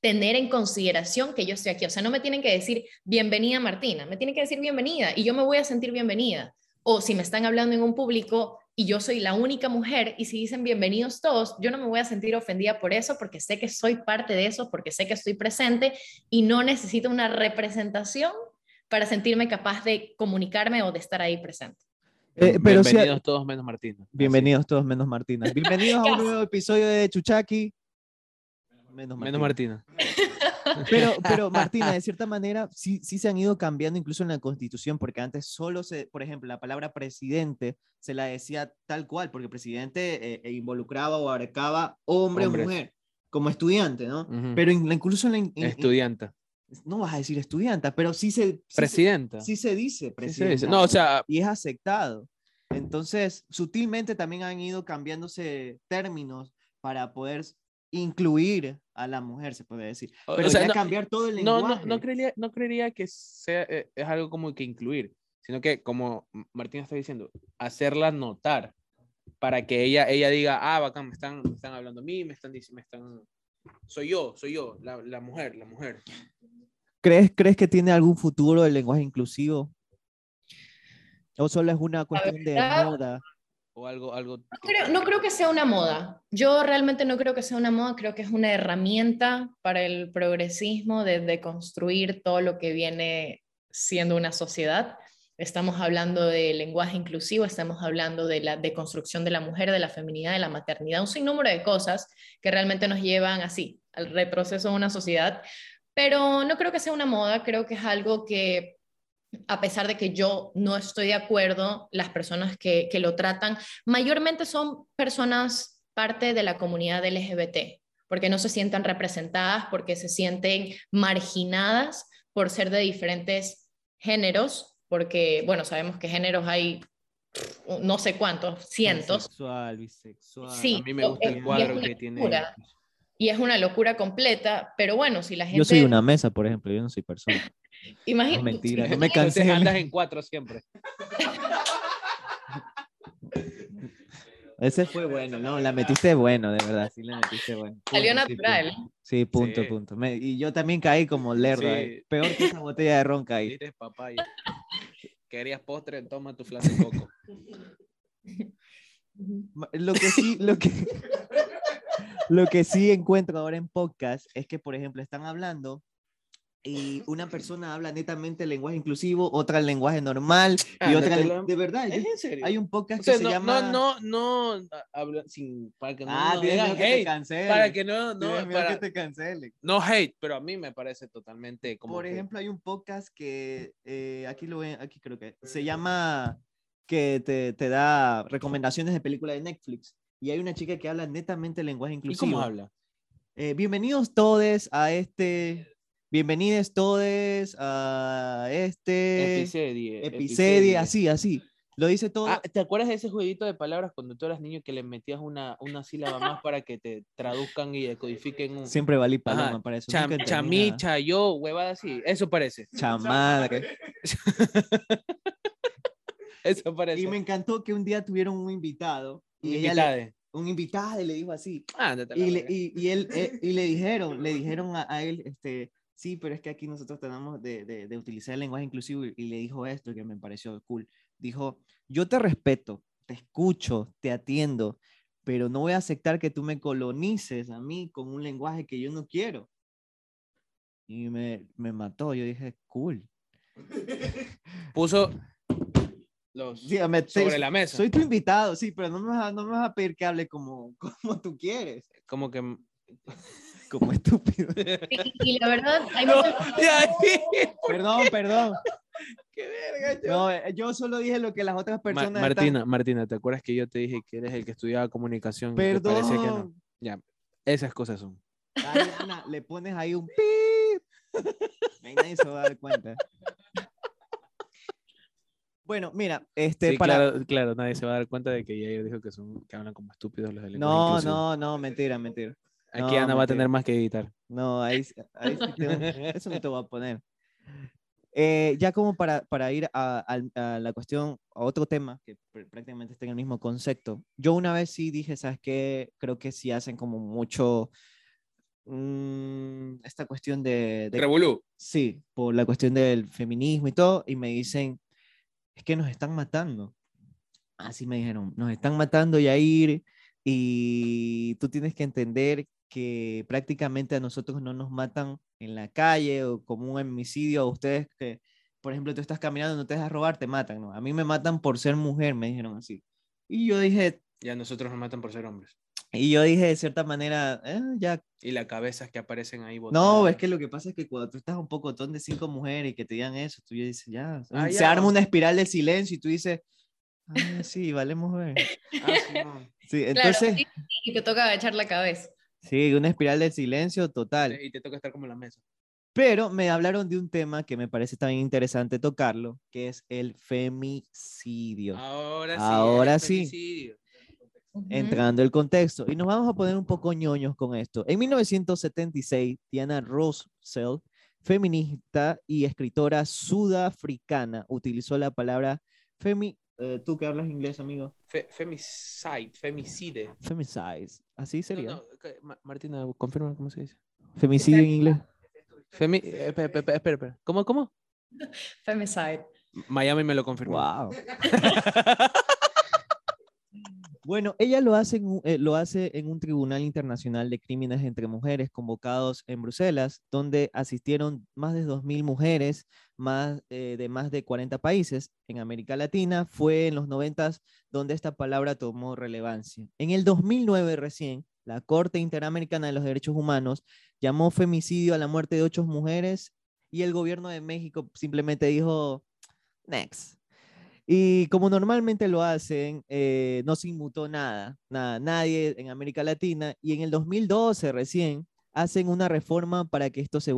tener en consideración que yo estoy aquí. O sea, no me tienen que decir bienvenida Martina, me tienen que decir bienvenida y yo me voy a sentir bienvenida. O si me están hablando en un público y yo soy la única mujer y si dicen bienvenidos todos, yo no me voy a sentir ofendida por eso porque sé que soy parte de eso, porque sé que estoy presente y no necesito una representación para sentirme capaz de comunicarme o de estar ahí presente. Eh, pero Bienvenidos todos menos Martina. Bienvenidos todos menos Martina. Bienvenidos a un nuevo episodio de Chuchaki. Menos Así. Menos Martina. Pero, pero Martina, de cierta manera, sí, sí se han ido cambiando incluso en la constitución, porque antes solo se, por ejemplo, la palabra presidente se la decía tal cual, porque presidente eh, eh, involucraba o abarcaba hombre Hombres. o mujer, como estudiante, ¿no? Ujú. Pero in- incluso en la... in- Estudianta. No vas a decir estudianta, pero sí se, sí se- sí se dice Sí se presidenta. dice. No, o sea, y es aceptado. Entonces, sutilmente también han ido cambiándose términos para poder incluir a la mujer, se puede decir. Pero o sea, ya no, cambiar todo el no, lenguaje. no, no, creería, no creería que sea, eh, es algo como que incluir, sino que, como Martín está diciendo, hacerla notar para que ella, ella diga, ah, bacán, me están, me están hablando a mí, me están diciendo, me están... Soy yo, soy yo, la, la mujer, la mujer. ¿Crees, ¿Crees que tiene algún futuro el lenguaje inclusivo? ¿O solo es una cuestión de moda? O algo, algo No creo, no creo que sea una moda. Yo realmente no creo que sea una moda, creo que es una herramienta para el progresismo de, de construir todo lo que viene siendo una sociedad. Estamos hablando de lenguaje inclusivo, estamos hablando de la deconstrucción de la mujer, de la feminidad, de la maternidad, un sinnúmero de cosas que realmente nos llevan así, al retroceso de una sociedad. Pero no creo que sea una moda, creo que es algo que a pesar de que yo no estoy de acuerdo, las personas que, que lo tratan mayormente son personas parte de la comunidad LGBT, porque no se sientan representadas, porque se sienten marginadas por ser de diferentes géneros, porque, bueno, sabemos que géneros hay no sé cuántos, cientos, Bisexual, bisexual. Sí. A mí me gusta el cuadro que tiene. Y es una locura completa, pero bueno, si la gente... Yo soy una mesa, por ejemplo, yo no soy persona. imagina- No, mentira, no me cansé. andas en cuatro siempre. Ese fue bueno, no, la metiste bueno, de verdad, sí la metiste bueno. Salió Punto, sí, natural. punto. Sí, punto, Sí. punto. Me- y yo también caí como lerdo, ahí. Sí. peor que esa botella de ron caí. Eres papaya. Querías postre, toma tu flan de coco. Lo que sí, lo que, lo que sí encuentro ahora en podcast es que, por ejemplo, están hablando y una persona habla netamente el lenguaje inclusivo, otra el lenguaje normal y Ah, otra no lo- de verdad. ¿Es en serio? hay un podcast O sea, que se no, llama no, no, no, a- habla- sin, para que no Ah, digan que te hate, para que no, no, para- que te cancelen. no hate, pero a mí me parece totalmente como Por que- ejemplo, hay un podcast que eh, aquí lo ven, aquí creo que se llama que te, te da recomendaciones de películas de Netflix y hay una chica que habla netamente lenguaje ¿y inclusivo. cómo habla? Eh, bienvenidos todos a este, bienvenidos todos a este Epicedia. episodio, así, así. Lo dice todo. Ah, ¿te acuerdas de ese jueguito de palabras cuando tú eras niño que le metías una, una sílaba más para que te traduzcan y decodifiquen un Siempre valí paloma Ajá, para eso. cham, chamí, chayo, huevada así? Eso parece. Chamadre. Eso parece. Y me encantó que un día tuvieron un invitado y Un ella le- un invitado y le dijo así. Ándate a la Y le, y, y él, eh, y le dijeron, le dijeron a, a él, este, sí, pero es que aquí nosotros tenemos de, de, de utilizar el lenguaje inclusivo y, y le dijo esto que me pareció cool. Dijo, yo te respeto, te escucho, te atiendo, pero no voy a aceptar que tú me colonices a mí con un lenguaje que yo no quiero. Y me, me mató, yo dije, cool. Puso los Sí, me- sobre te- la mesa. Soy tu invitado, sí, pero no me vas a, no me vas a pedir que hable como, como tú quieres, Como que. como estúpido. Y, y la verdad, hay No, muchas- ya, Perdón, perdón. Qué verga, yo. No, eh, yo solo dije lo que las otras Ma- personas. están- Martina, Martina, ¿te acuerdas que yo te dije que eres el que estudiaba comunicación? y que no? Perdón. Ya, esas cosas son. Ay, Ana, le pones ahí un pip. Ahí nadie se va a dar cuenta. Bueno, mira, este Sí, para. claro, claro, nadie se va a dar cuenta de que Yair dijo que, son, que hablan como estúpidos los del No, inclusivo. no, no, mentira, mentira. Aquí no, Ana va a mentira. tener más que editar. No, ahí, ahí sí tengo- eso no te voy a poner. Eh, ya como para, para ir a, al- a la cuestión, a otro tema que pr- prácticamente está en el mismo concepto. Yo una vez sí dije, ¿sabes qué? Creo que sí hacen como mucho mm, esta cuestión de, de Revolú. Sí, por la cuestión del feminismo y todo, y me dicen, es que nos están matando. Así me dijeron, nos están matando, Yair, y tú tienes que entender que prácticamente a nosotros no nos matan en la calle o como un homicidio, a ustedes que, por ejemplo, tú estás caminando, no te dejas robar, te matan, ¿no? A mí me matan por ser mujer, me dijeron así. Y yo dije, Y a nosotros nos matan por ser hombres. Y yo dije de cierta manera, "Eh, ya. Y las cabezas que aparecen ahí No, botadas. es que lo que pasa es que cuando tú estás un pocotón de cinco mujeres y que te digan eso, tú ya dices, ya. Ah, se ya. arma una espiral de silencio y tú dices, ah, sí, valemos ver. Ah. Sí, Claro, entonces, sí, y te toca agachar la cabeza. sí, una espiral de silencio total. Y te toca estar como en la mesa. Pero me hablaron de un tema que me parece también interesante tocarlo, que es el femicidio. Ahora sí. Ahora el sí. femicidio. Ujú. entrando el contexto. Y nos vamos a poner un poco ñoños con esto. En 1976, Diana Rossell, feminista y escritora sudafricana, utilizó la palabra femi... eh, ¿Tú que hablas inglés, amigo? Fe- femicide, femicide. Femicide. Así No, sería. no, Ma- Martina, confirma cómo se dice. Femicidio en inglés. Femi eh, espera, espera, espera, espera. ¿Cómo, cómo? Femicide. Miami me lo confirmó. Wow. Bueno, ella lo hace, en eh, lo hace en un tribunal internacional de crímenes entre mujeres convocados en Bruselas, donde asistieron más de 2.000 mujeres más, eh, de más de 40 países. En América Latina fue en los 90 donde esta palabra tomó relevancia. En el 2009 recién, la Corte Interamericana de los Derechos Humanos llamó femicidio a la muerte de ocho mujeres y el gobierno de México simplemente dijo, next. Y como normalmente lo hacen, eh, no se inmutó nada, nada, nadie en América Latina. Y en el 2012 recién hacen una reforma para que esto, se,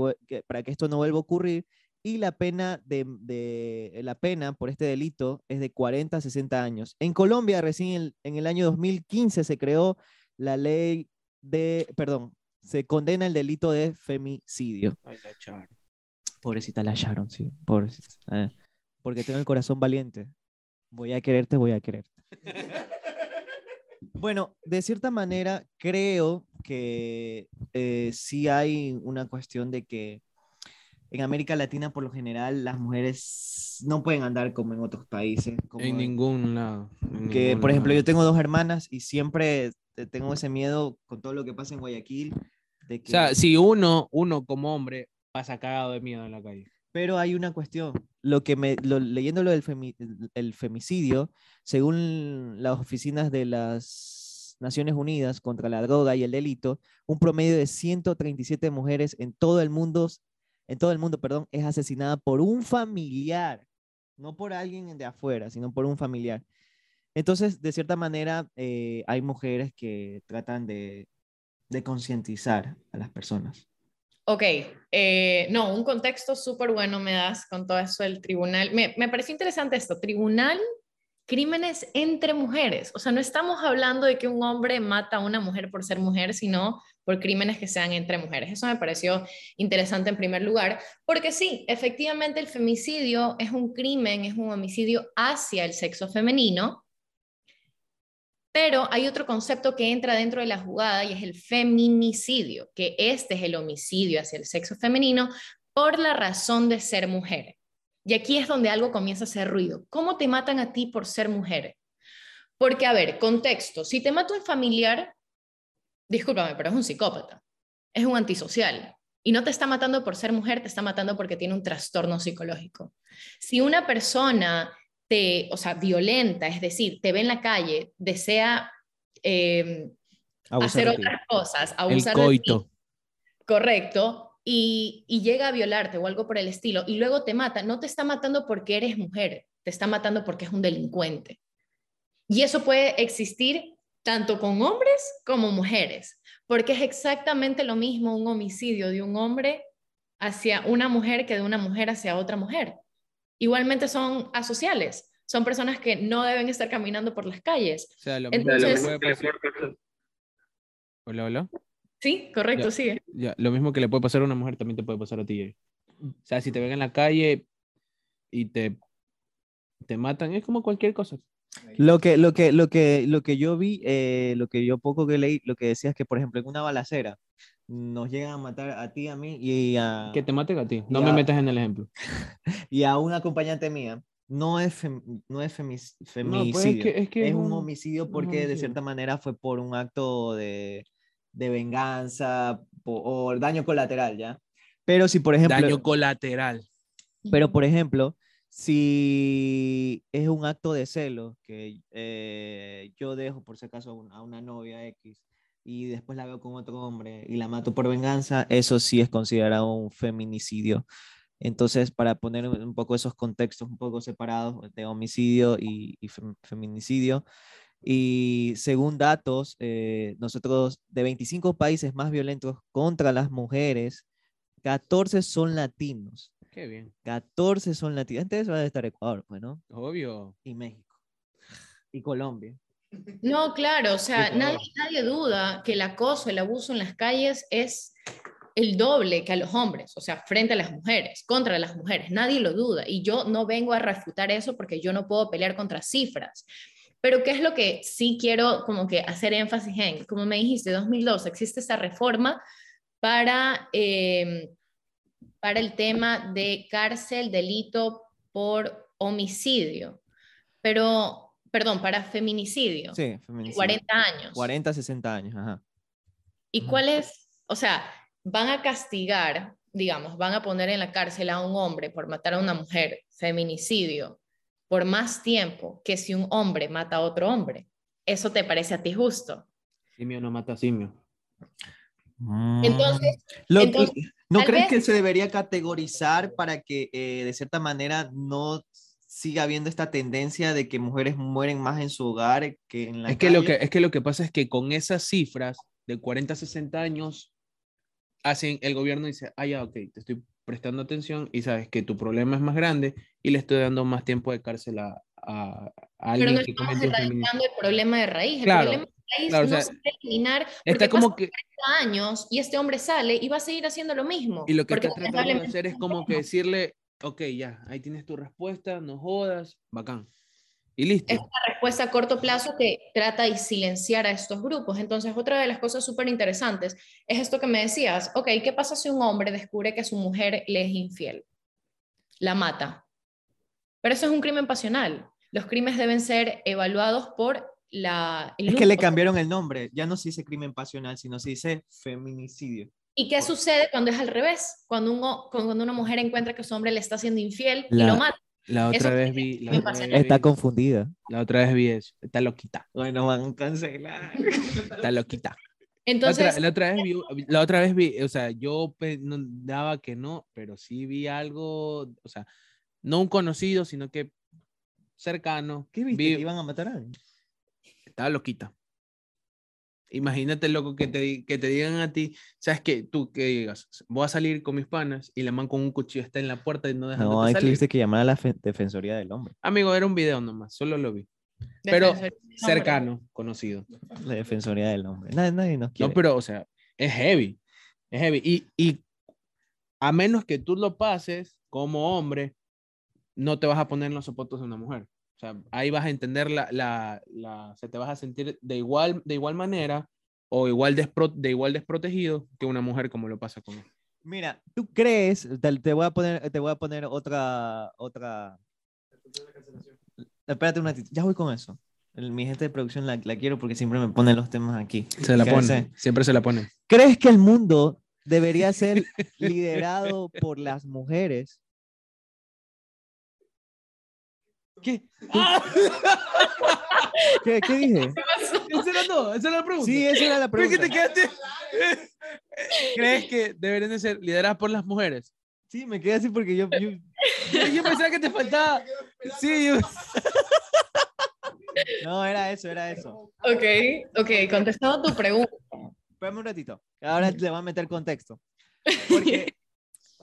para que esto no vuelva a ocurrir. Y la pena, de, de- la pena por este delito es de 40 a 60 años. En Colombia recién el- en el año 2015 se creó la ley de, perdón, se condena el delito de femicidio. Ay, la. Pobrecita la Sharon, sí, pobrecita. Porque tengo el corazón valiente. Voy a quererte, voy a quererte. Bueno, de cierta manera, creo que eh, sí hay una cuestión de que en América Latina, por lo general, las mujeres no pueden andar como en otros países. como En en- ningún lado. en que, ningún por ejemplo, lado. yo tengo dos hermanas y siempre tengo ese miedo con todo lo que pasa en Guayaquil. De que... O sea, si uno, uno como hombre pasa cagado de miedo en la calle. Pero hay una cuestión. Lo que me, leyendo del el- femicidio, según las oficinas de las Naciones Unidas contra la droga y el delito, un promedio de 137 mujeres en todo el mundo, en todo el mundo, perdón, es asesinada por un familiar, no por alguien de afuera, sino por un familiar. Entonces, de cierta manera, eh, hay mujeres que tratan de concientizar a las personas. Ok, eh, no, un contexto súper bueno me das con todo eso del tribunal. Me, me pareció interesante esto, tribunal, crímenes entre mujeres. O sea, no estamos hablando de que un hombre mata a una mujer por ser mujer, sino por crímenes que sean entre mujeres. Eso me pareció interesante en primer lugar, porque sí, efectivamente el femicidio es un crimen, es un homicidio hacia el sexo femenino, pero hay otro concepto que entra dentro de la jugada y es el feminicidio, que este es el homicidio hacia el sexo femenino por la razón de ser mujer. Y aquí es donde algo comienza a hacer ruido. ¿Cómo te matan a ti por ser mujer? Porque, a ver, contexto, si te mata un familiar, discúlpame, pero es un psicópata, es un antisocial. Y no te está matando por ser mujer, te está matando porque tiene un trastorno psicológico. Si una persona te, o sea, violenta, es decir, te ve en la calle, desea eh, Abusar hacer otras cosas, El abusar de ti, coito. correcto, y, y llega a violarte o algo por el estilo, y luego te mata, no te está matando porque eres mujer, te está matando porque es un delincuente. Y eso puede existir tanto con hombres como mujeres, porque es exactamente lo mismo un homicidio de un hombre hacia una mujer que de una mujer hacia otra mujer. Igualmente son asociales, son personas que no deben estar caminando por las calles. O sea, lo mismo Entonces- que le puede pasar. Hola, hola. Sí, correcto, Ya. sigue. Ya, lo mismo que le puede pasar a una mujer también te puede pasar a ti. eh. O sea, si te ven en la calle y te, te matan, es como cualquier cosa. Lo que, lo que, lo que, lo que yo vi, eh, lo que yo poco que leí, lo que decía es que, por ejemplo, en una balacera nos llegan a matar a ti, a mí y a, Que te maten a ti. No me metas en el ejemplo. y a una acompañante mía. No es, fem- no es femis- femicidio, pues, es que- es que es es un un- homicidio un porque de cierta manera fue por un acto de, de venganza po- o daño colateral, ¿ya? Pero si, por ejemplo, Daño colateral. Pero, por ejemplo, si es un acto de celo que eh, yo dejo, por si acaso, a un- a una novia X y después la veo con otro hombre y la mato por venganza, eso sí es considerado un feminicidio. Entonces, para poner un poco esos contextos un poco separados de homicidio y, feminicidio, y según datos, eh, nosotros de 25 países más violentos contra las mujeres, 14 son latinos. Qué bien. 14 son latinos. Entonces va a estar Ecuador, pues, ¿no? Obvio. Y México. Y Colombia. No, claro, o sea, nadie, nadie duda que el acoso, el abuso en las calles es el doble que a los hombres, o sea, frente a las mujeres, contra las mujeres, nadie lo duda. Y yo no vengo a refutar eso porque yo no puedo pelear contra cifras. Pero ¿qué es lo que sí quiero como que hacer énfasis en? Como me dijiste, 2002 existe esa reforma para, em, para el tema de cárcel, delito por homicidio. Pero, perdón, para feminicidio. Sí, feminicidio. 40 años. 40, 60 años, ajá. ¿Y cuál es, o sea, van a castigar, digamos, van a poner en la cárcel a un hombre por matar a una mujer, feminicidio, por más tiempo que si un hombre mata a otro hombre. ¿Eso te parece a ti justo? Simio no mata a simio. Mm. Entonces, ¿no crees que se debería categorizar para que eh, de cierta manera no siga habiendo esta tendencia de que mujeres mueren más en su hogar que en la es que lo que Es que lo que pasa es que con esas cifras de 40 a 60 años, hacen, el gobierno dice, ah, ya, ok, te estoy prestando atención y sabes que tu problema es más grande y le estoy dando más tiempo de cárcel a, a, alguien Pero no estamos erradicando el problema de raíz. El problema de raíz no se puede eliminar está como que años y este hombre sale y va a seguir haciendo lo mismo. Y lo que está tratando de hacer es como que decirle, ok, ya, ahí tienes tu respuesta, no jodas, bacán. Y listo. Es una respuesta a corto plazo que trata de silenciar a estos grupos. Entonces, otra de las cosas súper interesantes es esto que me decías, ok, ¿qué pasa si un hombre descubre que su mujer le es infiel? La mata. Pero eso es un crimen pasional. Los crímenes deben ser evaluados por la... es que le cambiaron el nombre. Ya no se dice crimen pasional, sino se dice feminicidio. ¿Y qué sucede cuando es al revés? Cuando, un, cuando una mujer encuentra que su hombre le está haciendo infiel y lo mata. La otra vez vi. está confundida. La otra vez vi eso. Está loquita. Bueno, van a cancelar. Está loquita. Entonces. La otra, vez vi, la otra vez vi, o sea, yo no, daba que no, pero sí vi algo, o sea, no un conocido, sino que cercano. ¿Qué viste? Vi, iban a matar a alguien? Estaba loquita. Imagínate, loco, que te, que te digan a ti, ¿sabes qué? Tú que digas, voy a salir con mis panas y la man con un cuchillo está en la puerta y no deja No, ahí tuviste que llamar a la Defensoría del Hombre. Amigo, era un video nomás, solo lo vi. Pero cercano, conocido. La Defensoría del Hombre. Nadie, nadie nos quiere. No, pero, o sea, es heavy. Es heavy. Y, y a menos que tú lo pases como hombre, no te vas a poner en los zapatos de una mujer. O sea, ahí vas a entender la, la, la se te vas a sentir de igual, de igual manera o igual de igual desprotegido que una mujer como lo pasa con él. Mira, ¿tú crees? Te, voy a poner, te voy a poner otra, otra. Espérate un ratito, ya voy con eso. mi gente de producción la, la, quiero porque siempre me pone los temas aquí. Se la pone, siempre se la pone. ¿Crees que el mundo debería ser liderado por las mujeres ¿Qué? ¿Qué, ¿Qué, dije? Esa era todo, esa era la pregunta. Sí, esa era la pregunta. ¿Qué te quedaste? ¿Crees que deberían de ser lideradas por las mujeres? Sí, me quedé así porque yo... Yo, yo pensaba que te faltaba... Sí, yo... No, era eso, era eso. Ok, ok, contestado tu pregunta. Espérame un ratito. Ahora le voy a meter contexto. Porque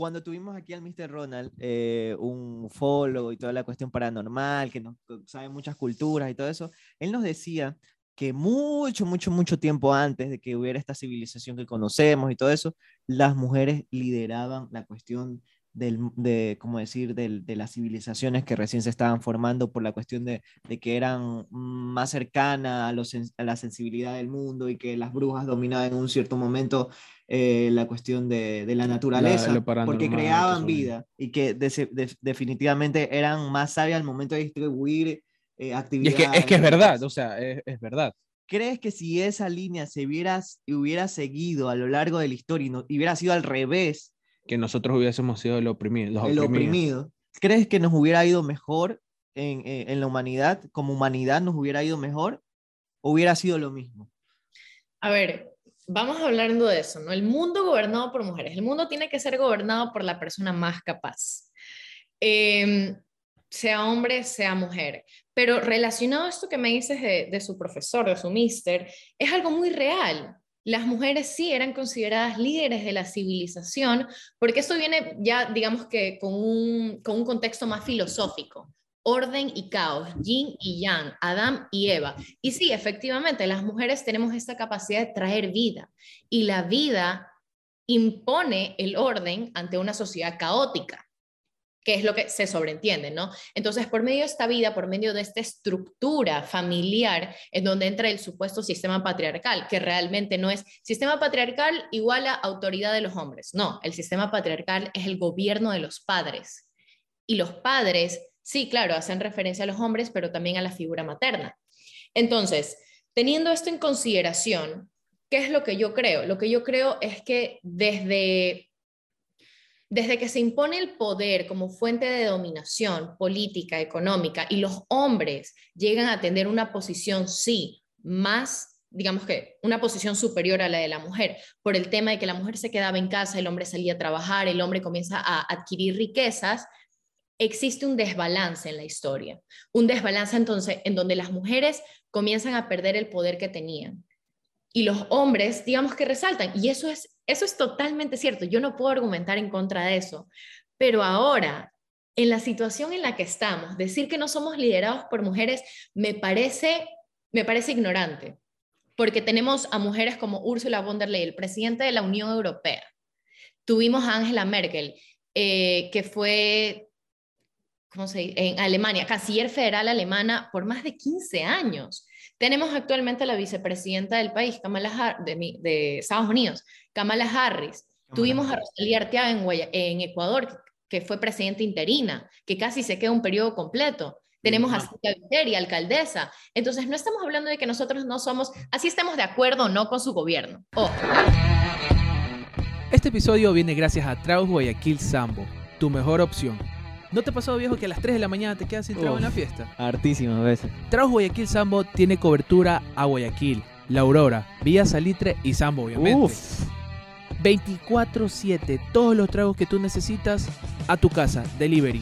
cuando tuvimos aquí al Mr. Ronald, eh, un ufólogo y toda la cuestión paranormal, que nos sabe muchas culturas y todo eso, él nos decía que mucho, mucho, mucho tiempo antes de que hubiera esta civilización que conocemos y todo eso, las mujeres lideraban la cuestión del, de, ¿cómo decir?, de las civilizaciones que recién se estaban formando por la cuestión de, de que eran más cercanas a, los, a, la sensibilidad del mundo y que las brujas dominaban en un cierto momento eh, la cuestión de, de la naturaleza, porque creaban vida y que definitivamente eran más sabias al momento de distribuir eh, actividades. es que, es que es verdad, o sea, es, es verdad. ¿Crees que si esa línea se hubiera, hubiera seguido a lo largo de la historia y, no, hubiera sido al revés, que nosotros hubiésemos sido el oprimido. Los el oprimido. ¿Crees que nos hubiera ido mejor en, en, la humanidad? ¿Como humanidad nos hubiera ido mejor? ¿O hubiera sido lo mismo? A ver, vamos hablando de eso, ¿no? El mundo gobernado por mujeres. El mundo tiene que ser gobernado por la persona más capaz. Em, sea hombre, sea mujer. Pero relacionado a esto que me dices de, de su profesor, de su mister, es algo muy real las mujeres sí eran consideradas líderes de la civilización, porque esto viene ya, digamos que con un, con un contexto más filosófico. Orden y caos, yin y yang, Adán y Eva. Y sí, efectivamente, las mujeres tenemos esta capacidad de traer vida y la vida impone el orden ante una sociedad caótica que es lo que se sobreentiende, ¿no? Entonces, por medio de esta vida, por medio de esta estructura familiar, en donde entra el supuesto sistema patriarcal, que realmente no es sistema patriarcal igual a autoridad de los hombres, no, el sistema patriarcal es el gobierno de los padres. Y los padres, sí, claro, hacen referencia a los hombres, pero también a la figura materna. Entonces, teniendo esto en consideración, ¿qué es lo que yo creo? Lo que yo creo es que desde desde que se impone el poder como fuente de dominación política, económica, y los hombres llegan a tener una posición, sí, más, digamos que, una posición superior a la de la mujer, por el tema de que la mujer se quedaba en casa, el hombre salía a trabajar, el hombre comienza a adquirir riquezas, existe un desbalance en la historia. Un desbalance entonces en donde las mujeres comienzan a perder el poder que tenían. Y los hombres, digamos que resaltan. Y eso es eso es totalmente cierto, yo no puedo argumentar en contra de eso, pero ahora, en la situación en la que estamos, decir que no somos liderados por mujeres me parece, me parece ignorante, porque tenemos a mujeres como Ursula von der Leyen, el presidente de la Unión Europea. Tuvimos a Angela Merkel, eh, que fue ¿cómo se dice? en Alemania, canciller federal alemana por más de 15 años. Tenemos actualmente a la vicepresidenta del país, Kamala de, de, Estados Unidos, Kamala Harris. Tuvimos a Rosalía Arteaga en, en, Ecuador, que fue presidenta interina, que casi se queda un periodo completo. Tenemos a Cintia Viteri, alcaldesa. Entonces, no estamos hablando de que nosotros no somos, así estemos de acuerdo o no con su gobierno. Este episodio viene gracias a Traus Guayaquil Sambo, tu mejor opción. ¿No te ha pasado, viejo, que a las 3 de la mañana te quedas sin trago en la fiesta? Hartísimas veces. Traus Guayaquil Sambo tiene cobertura a Guayaquil, La Aurora, Villa Salitre y Sambo, obviamente. 24-7, todos los tragos que tú necesitas a tu casa, delivery,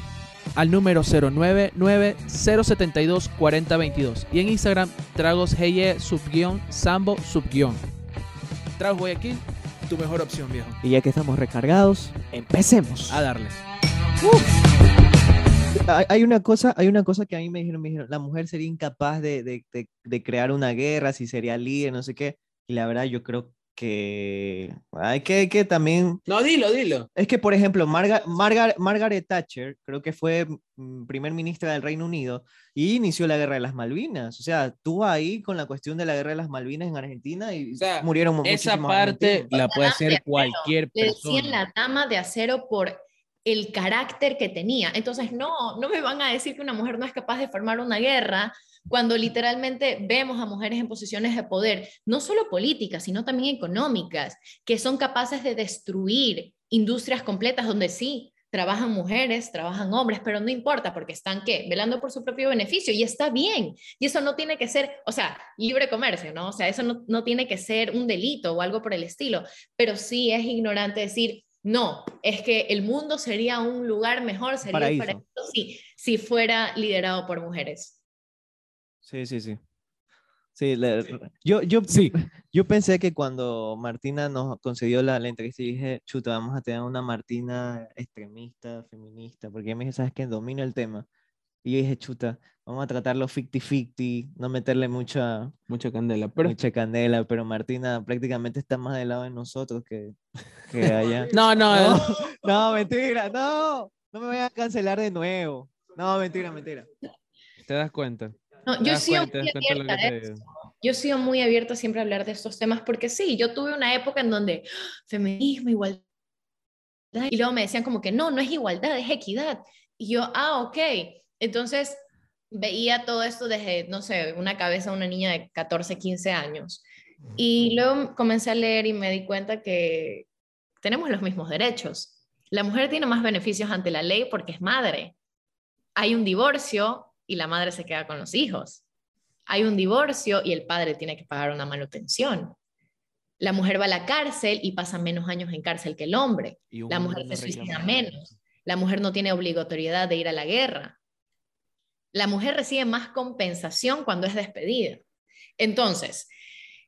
al número 099-072-4022 y en Instagram, tragos GY subguión, Sambo subguión. Tragos Guayaquil, tu mejor opción, viejo. Y ya que estamos recargados, empecemos. A darle. Hay una cosa, hay una cosa que a mí me dijeron, me dijeron, la mujer sería incapaz de, de, de, crear una guerra, si sería líder, no sé qué. Y la verdad, yo creo que hay que, que también... No, dilo, dilo. Es que, por ejemplo, Margaret Thatcher, creo que fue mm, primer ministra del Reino Unido, y inició la guerra de las Malvinas. O sea, estuvo ahí con la cuestión de la guerra de las Malvinas en Argentina y murieron Esa parte la puede hacer cualquier persona. Le decían la dama de acero por el carácter que tenía. Entonces, no, no me van a decir que una mujer no es capaz de formar una guerra cuando literalmente vemos a mujeres en posiciones de poder, no solo políticas, sino también económicas, que son capaces de destruir industrias completas donde sí, trabajan mujeres, trabajan hombres, pero no importa porque están qué, velando por su propio beneficio y está bien. Y eso no tiene que ser, o sea, libre comercio, ¿no? O sea, eso no, no tiene que ser un delito o algo por el estilo, pero sí es ignorante decir, no, es que el mundo sería un lugar mejor, sería paraíso, si, si fuera liderado por mujeres. Sí, sí, sí. Sí, Yo, yo, sí. yo pensé que cuando Martina nos concedió la, la entrevista, dije, chuta, vamos a tener una Martina extremista, feminista, porque me dije, ¿sabes qué? Domino el tema. Y yo dije, chuta, vamos a tratarlo 50-50, no meterle mucha, mucha candela. Pero... Mucha candela, pero Martina prácticamente está más del lado de nosotros que, que allá. no, no, no, no, mentira, no, no me voy a cancelar de nuevo. No, mentira, mentira. ¿Te das cuenta? No, yo, sí yo he sido muy abierta siempre a hablar de estos temas porque sí, yo tuve una época en donde ¡ah! feminismo, igualdad, y luego me decían como que no, no es igualdad, es equidad. Y yo, ah, ok, entonces veía todo esto desde, no sé, una cabeza de una niña de 14, 15 años. Y luego comencé a leer y me di cuenta que tenemos los mismos derechos. La mujer tiene más beneficios ante la ley porque es madre. Hay un divorcio y la madre se queda con los hijos. Hay un divorcio y el padre tiene que pagar una manutención. La mujer va a la cárcel y pasa menos años en cárcel que el hombre. La mujer se suicida menos. La mujer no tiene obligatoriedad de ir a la guerra. La mujer recibe más compensación cuando es despedida. Entonces,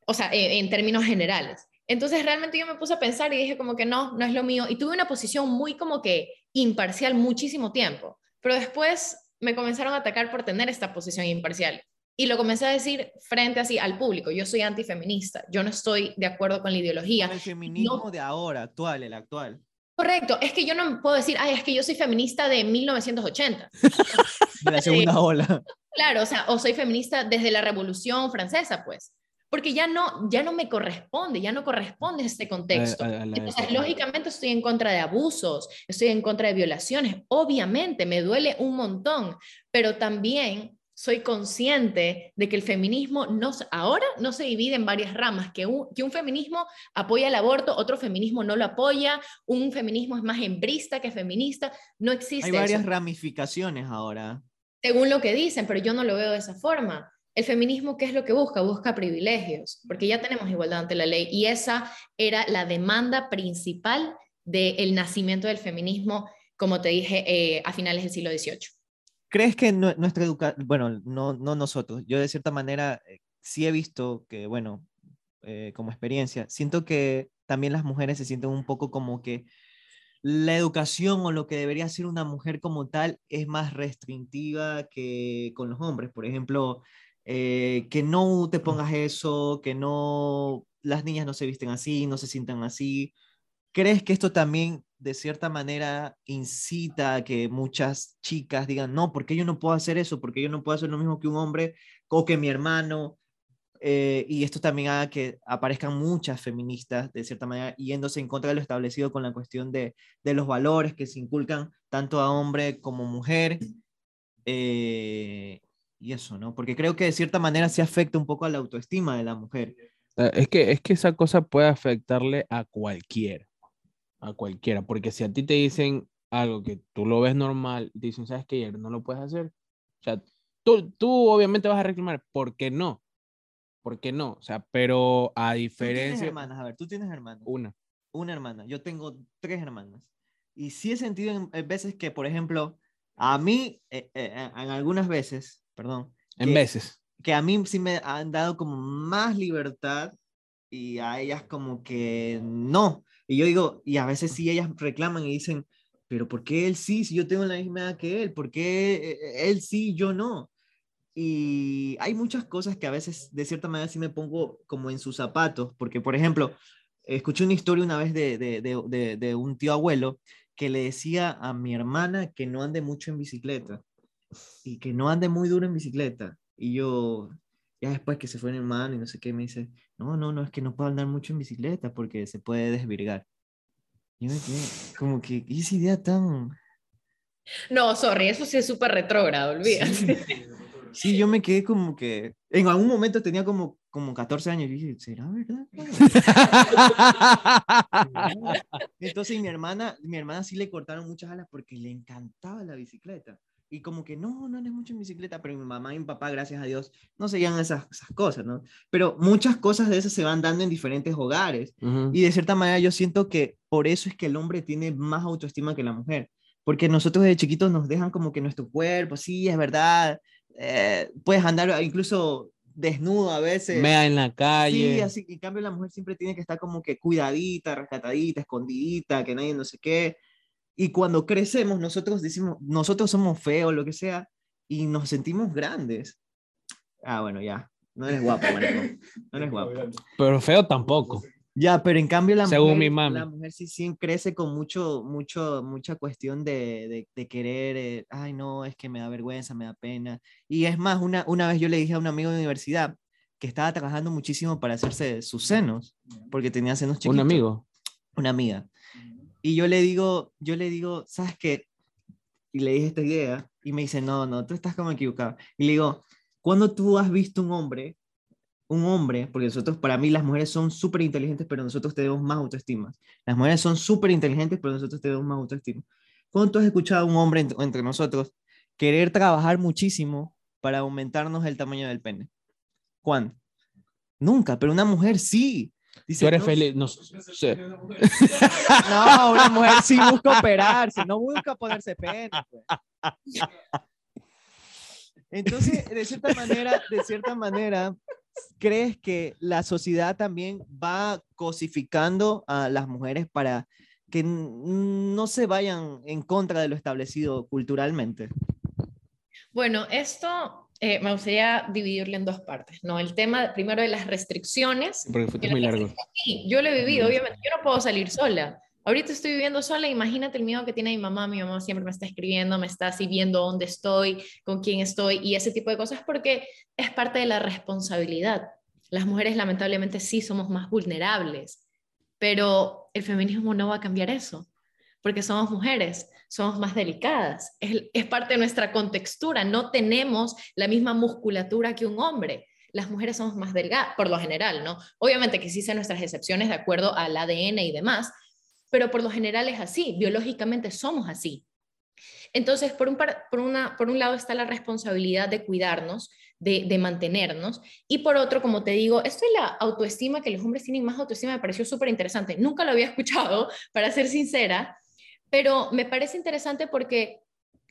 o sea, en, en términos generales. Entonces realmente yo me puse a pensar y dije como que no, no es lo mío. Y tuve una posición muy como que imparcial muchísimo tiempo. Pero después me comenzaron a atacar por tener esta posición imparcial. Y lo comencé a decir frente así al público. Yo soy antifeminista. Yo no estoy de acuerdo con la ideología. Con el feminismo de ahora, actual, el actual. Correcto. Es que yo no puedo decir, ay, es que yo soy feminista de 1980. De la segunda ola. Claro, o sea, o soy feminista desde la Revolución Francesa, pues. Porque ya no, ya no me corresponde, ya no corresponde este contexto. A- a- a Entonces, lógicamente estoy en contra de abusos, estoy en contra de violaciones, obviamente me duele un montón, pero también soy consciente de que el feminismo no, ahora no se divide en varias ramas, que un, que un feminismo apoya el aborto, otro feminismo no lo apoya, un feminismo es más hembrista que feminista, no existe Hay varias eso, ramificaciones ahora. según lo que dicen, pero yo no lo veo de esa forma. El feminismo, ¿qué es lo que busca? Busca privilegios, porque ya tenemos igualdad ante la ley y esa era la demanda principal del nacimiento del feminismo, como te dije, eh, a finales del siglo XVIII. ¿Crees que nue- nuestra educación, bueno, no, no nosotros, yo de cierta manera eh, sí he visto que, bueno, eh, como experiencia, siento que también las mujeres se sienten un poco como que la educación o lo que debería ser una mujer como tal es más restrictiva que con los hombres. Por ejemplo, eh, que no te pongas eso, que no, las niñas no se visten así, no se sientan así. ¿Crees que esto también de cierta manera incita a que muchas chicas digan, no, ¿por qué yo no puedo hacer eso? ¿Por qué yo no puedo hacer lo mismo que un hombre o que mi hermano? Eh, y esto también haga que aparezcan muchas feministas, de cierta manera, yéndose en contra de lo establecido con la cuestión de, de los valores que se inculcan tanto a hombre como mujer. eh, y eso, ¿no? Porque creo que de cierta manera se afecta un poco a la autoestima de la mujer. Eh, Es que, es que esa cosa puede afectarle a cualquiera, a cualquiera, porque si a ti te dicen algo que tú lo ves normal, te dicen, ¿sabes qué? No lo puedes hacer. O sea, tú, tú obviamente vas a reclamar, ¿por qué no? ¿Por qué no? O sea, pero a ¿Tú tienes diferencia, hermanas? A ver, tú tienes hermanas. una, una hermana, yo tengo tres hermanas. Y sí he sentido en, en veces que, por ejemplo, a mí, eh, eh, en algunas veces, perdón, en que- veces. que a mí sí me han dado como más libertad y a ellas como que no. Y yo digo, y a veces sí ellas reclaman y dicen, pero ¿por qué él sí si yo tengo la misma edad que él? ¿Por qué eh, él sí, yo no? Y hay muchas cosas que a veces de cierta manera sí me pongo como en sus zapatos, porque por ejemplo, escuché una historia una vez de, de, de, de, de un tío abuelo que le decía a mi hermana que no ande mucho en bicicleta y que no ande muy duro en bicicleta. Y yo, ya después que se fue mi hermano y no sé qué, me dice, no, no, no, es que no puedo andar mucho en bicicleta porque se puede desvirgar. Yo me quedé como que, ¿y esa idea tan... No, sorry, eso sí es súper retrógrado, olvídate. Sí. Sí, yo me quedé como que, en algún momento tenía como, como 14 años y dije, ¿será verdad? Entonces mi hermana, mi hermana sí le cortaron muchas alas porque le encantaba la bicicleta. Y como que no, no andes mucho en bicicleta, pero mi mamá y mi papá, gracias a Dios, no seguían esas, esas cosas, ¿no? Pero muchas cosas de esas se van dando en diferentes hogares. Ujú. Y de cierta manera yo siento que por eso es que el hombre tiene más autoestima que la mujer. Porque nosotros desde chiquitos nos dejan como que nuestro cuerpo, sí, es verdad, eh, puedes andar incluso desnudo a veces. Mea en la calle. Sí, así que en cambio la mujer siempre tiene que estar como que cuidadita, rescatadita, escondidita, que nadie no sé qué. Y cuando crecemos, nosotros decimos, nosotros somos feos, lo que sea, y nos sentimos grandes. Ah, bueno, ya. No eres guapo, marico. No eres guapo. Pero feo tampoco. Ya, pero en cambio la Según mujer, mi mami. la mujer sí, sí crece con mucho, mucho, mucha cuestión de, de, de querer, eh, ay no, es que me da vergüenza, me da pena. Y es más, una, una vez yo le dije a un amigo de universidad que estaba trabajando muchísimo para hacerse sus senos, porque tenía senos chiquitos. Un amigo. Una amiga. Y yo le digo, yo le digo, ¿sabes qué? Y le dije esta idea y me dice, no, no, tú estás como equivocado. Y le digo, ¿cuándo tú has visto un hombre un hombre, porque nosotros, para mí, las mujeres son súper inteligentes, pero nosotros tenemos más autoestima. Las mujeres son súper inteligentes, pero nosotros tenemos más autoestima. ¿Cuánto has escuchado a un hombre entre, entre nosotros querer trabajar muchísimo para aumentarnos el tamaño del pene? ¿Cuándo? Nunca, pero una mujer sí. Dice, Tú eres "No, feliz. No, sé. No, una mujer sí busca operarse, no busca ponerse pene. pues. Entonces, de cierta manera, de cierta manera, ¿crees que la sociedad también va cosificando a las mujeres para que no se vayan en contra de lo establecido culturalmente? Bueno, esto eh, me gustaría dividirlo en dos partes, ¿no? El tema primero de las restricciones. Porque Yo muy largo. Sí, yo lo he vivido, obviamente. Yo no puedo salir sola. Ahorita estoy viviendo sola, imagínate el miedo que tiene mi mamá. Mi mamá siempre me está escribiendo, me está así viendo dónde estoy, con quién estoy y ese tipo de cosas porque es parte de la responsabilidad. Las mujeres lamentablemente sí somos más vulnerables, pero el feminismo no va a cambiar eso, porque somos mujeres, somos más delicadas. Es, es parte de nuestra contextura, no tenemos la misma musculatura que un hombre las mujeres somos más delgadas, por lo general, ¿no? Obviamente que existen nuestras excepciones de acuerdo al ADN y demás, pero por lo general es así, biológicamente somos así. Entonces, por un, por una, por un lado está la responsabilidad de cuidarnos, de, de mantenernos, y por otro, como te digo, esto de la autoestima, que los hombres tienen más autoestima, me pareció súper interesante. Nunca lo había escuchado, para ser sincera, pero me parece interesante porque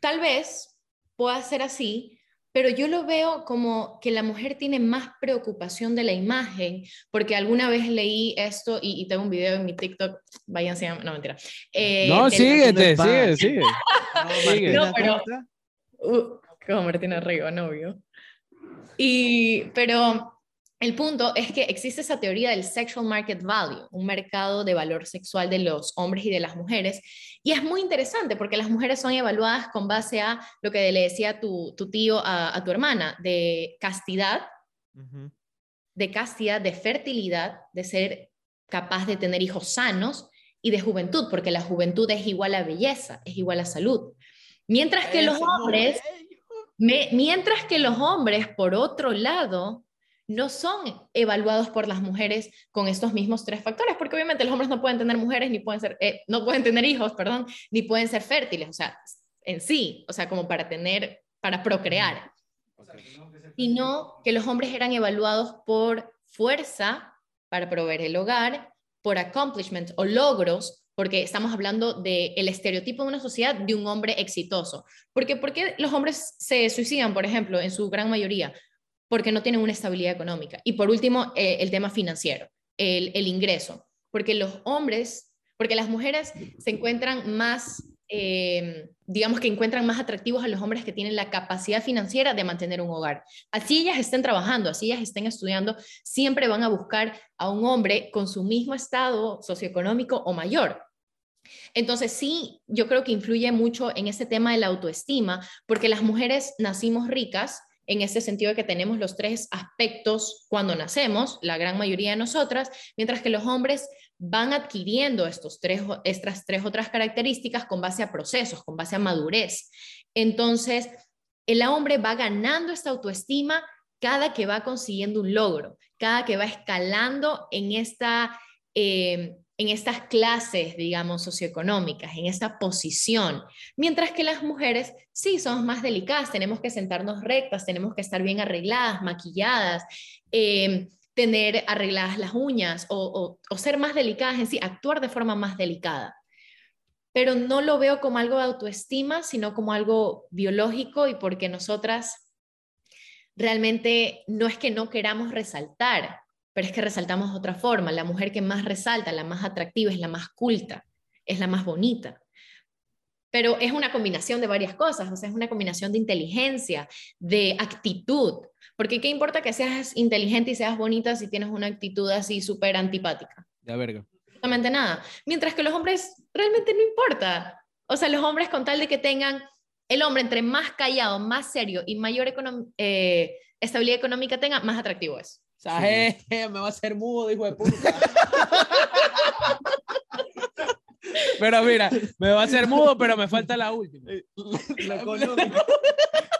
tal vez pueda ser así, pero yo lo veo como que la mujer tiene más preocupación de la imagen, porque alguna vez leí esto y, y tengo un video en mi TikTok, váyanse, a- no mentira. eh, No, síguete, sigue, es sigue. No, pero-. Uh, como Martina Arriba, novio. Y, pero el punto es que existe esa teoría del sexual market value, un mercado de valor sexual de los hombres y de las mujeres. Y es muy interesante porque las mujeres son evaluadas con base a lo que le decía tu, tu tío a, a tu hermana, de castidad, de castidad, de fertilidad, de ser capaz de tener hijos sanos y de juventud, porque la juventud es igual a belleza, es igual a salud. Mientras que los hombres me- mientras que los hombres, por otro lado, no son evaluados por las mujeres con estos mismos tres factores, porque obviamente los hombres no pueden tener mujeres, ni pueden ser, eh, no pueden tener hijos, perdón, ni pueden ser fértiles, o sea, en sí, o sea, como para tener, para procrear, sino que los hombres eran evaluados por fuerza para proveer el hogar, por accomplishment o logros, porque estamos hablando del el estereotipo de una sociedad de un hombre exitoso. Porque, ¿Por qué los hombres se suicidan, por ejemplo, en su gran mayoría? Porque no tienen una estabilidad económica. Y por último, eh, el tema financiero, el, ingreso. Porque los hombres, porque las mujeres se encuentran más, eh, digamos que encuentran más atractivos a los hombres que tienen la capacidad financiera de mantener un hogar. Así ellas estén trabajando, así ellas estén estudiando, siempre van a buscar a un hombre con su mismo estado socioeconómico o mayor. Entonces sí, yo creo que influye mucho en ese tema de la autoestima, porque las mujeres nacimos ricas en ese sentido de que tenemos los tres aspectos cuando nacemos, la gran mayoría de nosotras, mientras que los hombres van adquiriendo estos tres, estas tres otras características con base a procesos, con base a madurez. Entonces, el hombre va ganando esta autoestima cada que va consiguiendo un logro, cada que va escalando en esta... Eh, en estas clases, digamos, socioeconómicas, en esta posición, mientras que las mujeres sí somos más delicadas, tenemos que sentarnos rectas, tenemos que estar bien arregladas, maquilladas, eh, tener arregladas las uñas o, o ser más delicadas en sí, actuar de forma más delicada. Pero no lo veo como algo de autoestima, sino como algo biológico y porque nosotras realmente no es que no queramos resaltar, pero es que resaltamos de otra forma. La mujer que más resalta, la más atractiva, es la más culta, es la más bonita. Pero es una combinación de varias cosas, o sea, es una combinación de inteligencia, de actitud, porque qué importa que seas inteligente y seas bonita si tienes una actitud así súper antipática. Ya verga. Absolutamente nada. Mientras que los hombres realmente no importa. O sea, los hombres con tal de que tengan el hombre entre más callado, más serio y mayor econom eh, estabilidad económica tenga, más atractivo es. O sea, eh, me va a hacer mudo, hijo de puta. pero mira, me va a hacer mudo, pero me falta la última. Lo económico.